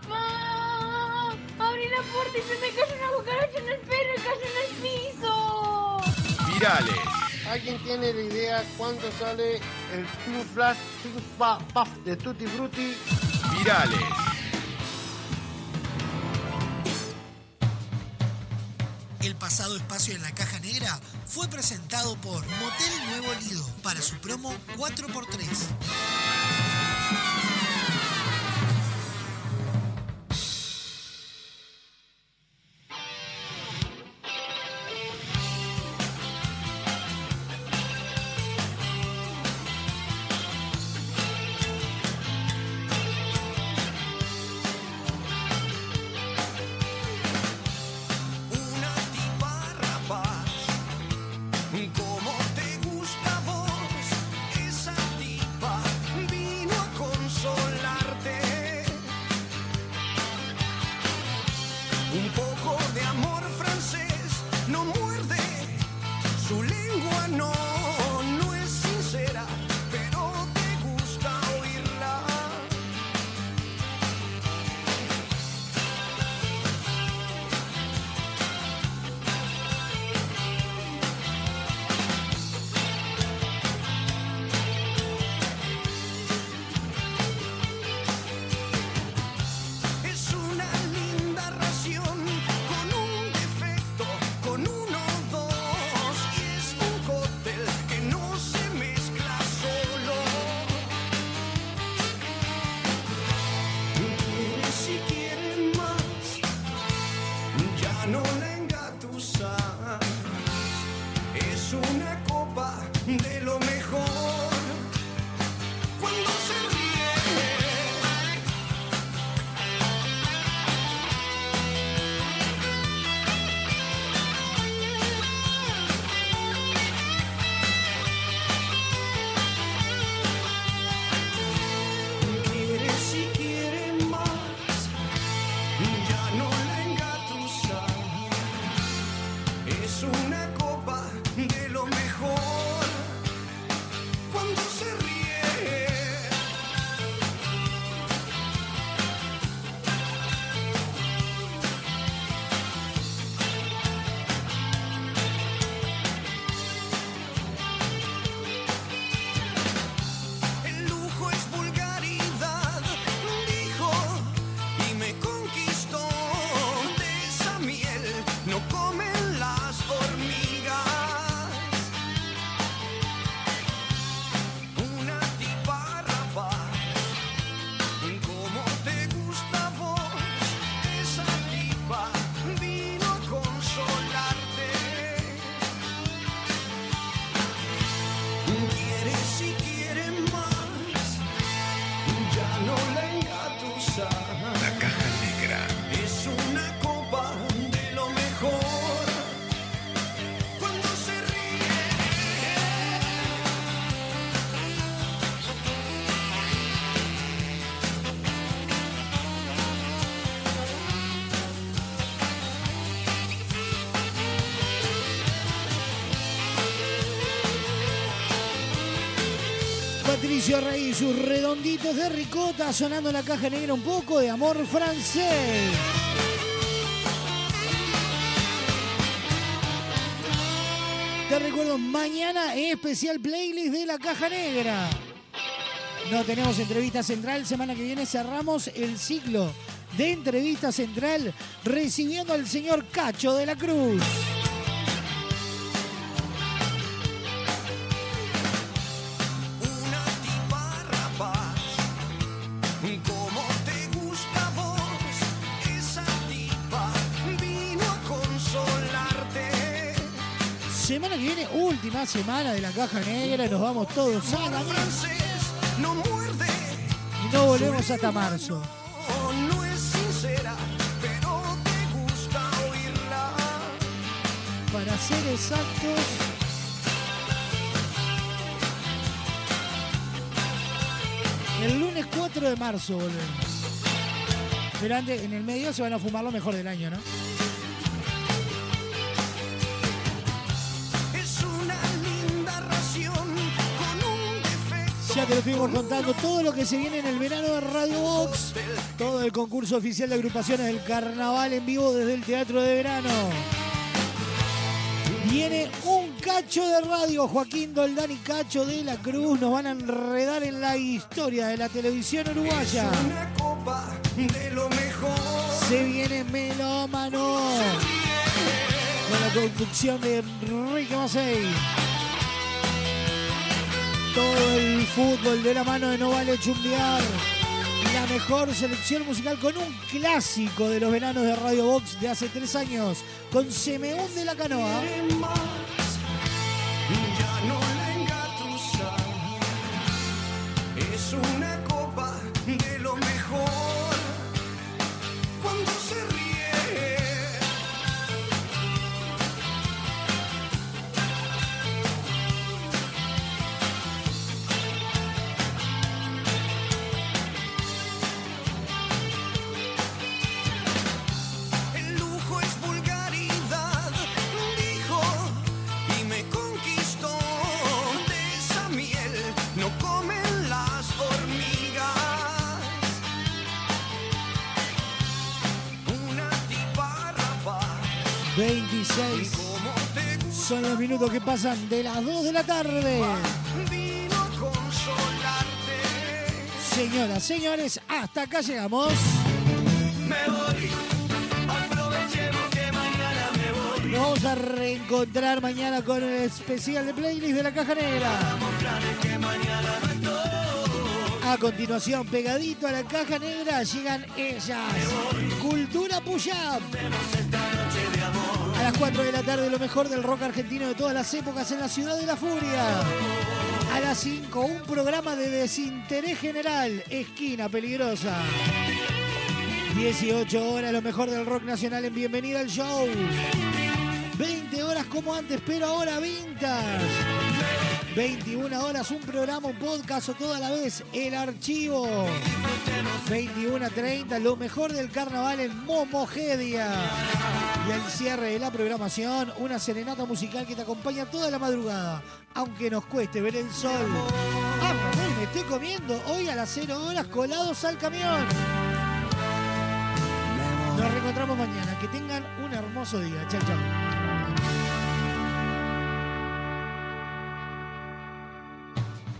¡Mamá! Abrí la puerta y se me cayó una cucaracha en el pelo y cayó en el piso. Virales. ¿Alguien tiene la idea cuánto sale el True Flash Puff de Tutti Frutti? Virales. El pasado espacio en la caja negra fue presentado por Motel Nuevo Lido para su promo 4x3. Sus redonditos de ricota sonando la caja negra un poco de amor francés. Te recuerdo, mañana especial playlist de la caja negra. No tenemos entrevista central, semana que viene cerramos el ciclo de entrevista central recibiendo al señor Cacho de la Cruz. Última semana de la caja negra, nos vamos todos no muerde, y no volvemos hasta marzo. Para ser exactos, el lunes 4 de marzo volvemos. Pero antes, en el medio se van a fumar lo mejor del año, ¿no? Ya te lo estuvimos contando todo lo que se viene en el verano de Radio Box. Todo el concurso oficial de agrupaciones del carnaval en vivo desde el Teatro de Verano. Viene un cacho de radio. Joaquín Doldán y Cacho de la Cruz nos van a enredar en la historia de la televisión uruguaya. de lo mejor. Se viene Melómano. Con la conducción de Enrique Macei. Todo el fútbol de la mano de No Vale. La mejor selección musical con un clásico de los veranos de Radio Box de hace tres años. Con Se me hunde la canoa. 26. Son los minutos que pasan de las 2 de la tarde. Señoras, señores, hasta acá llegamos. Me voy, aprovechemos que mañana me voy. Nos vamos a reencontrar mañana con el especial de playlist de la Caja Negra. A continuación, pegadito a la Caja Negra, llegan ellas. Cultura las 4 de la tarde, lo mejor del rock argentino de todas las épocas en la ciudad de la furia. A las 5, un programa de desinterés general, esquina peligrosa. 18 horas, lo mejor del rock nacional en Bienvenida al Show. 20 horas como antes, pero ahora vintage. 21 horas, un programa, un podcast o toda la vez, el archivo. 21 a 30, lo mejor del carnaval en Momogedia. Y al cierre de la programación, una serenata musical que te acompaña toda la madrugada, aunque nos cueste ver el sol. Ah, me estoy comiendo hoy a las 0 horas colados al camión. Nos reencontramos mañana. Que tengan un hermoso día. Chao, chao.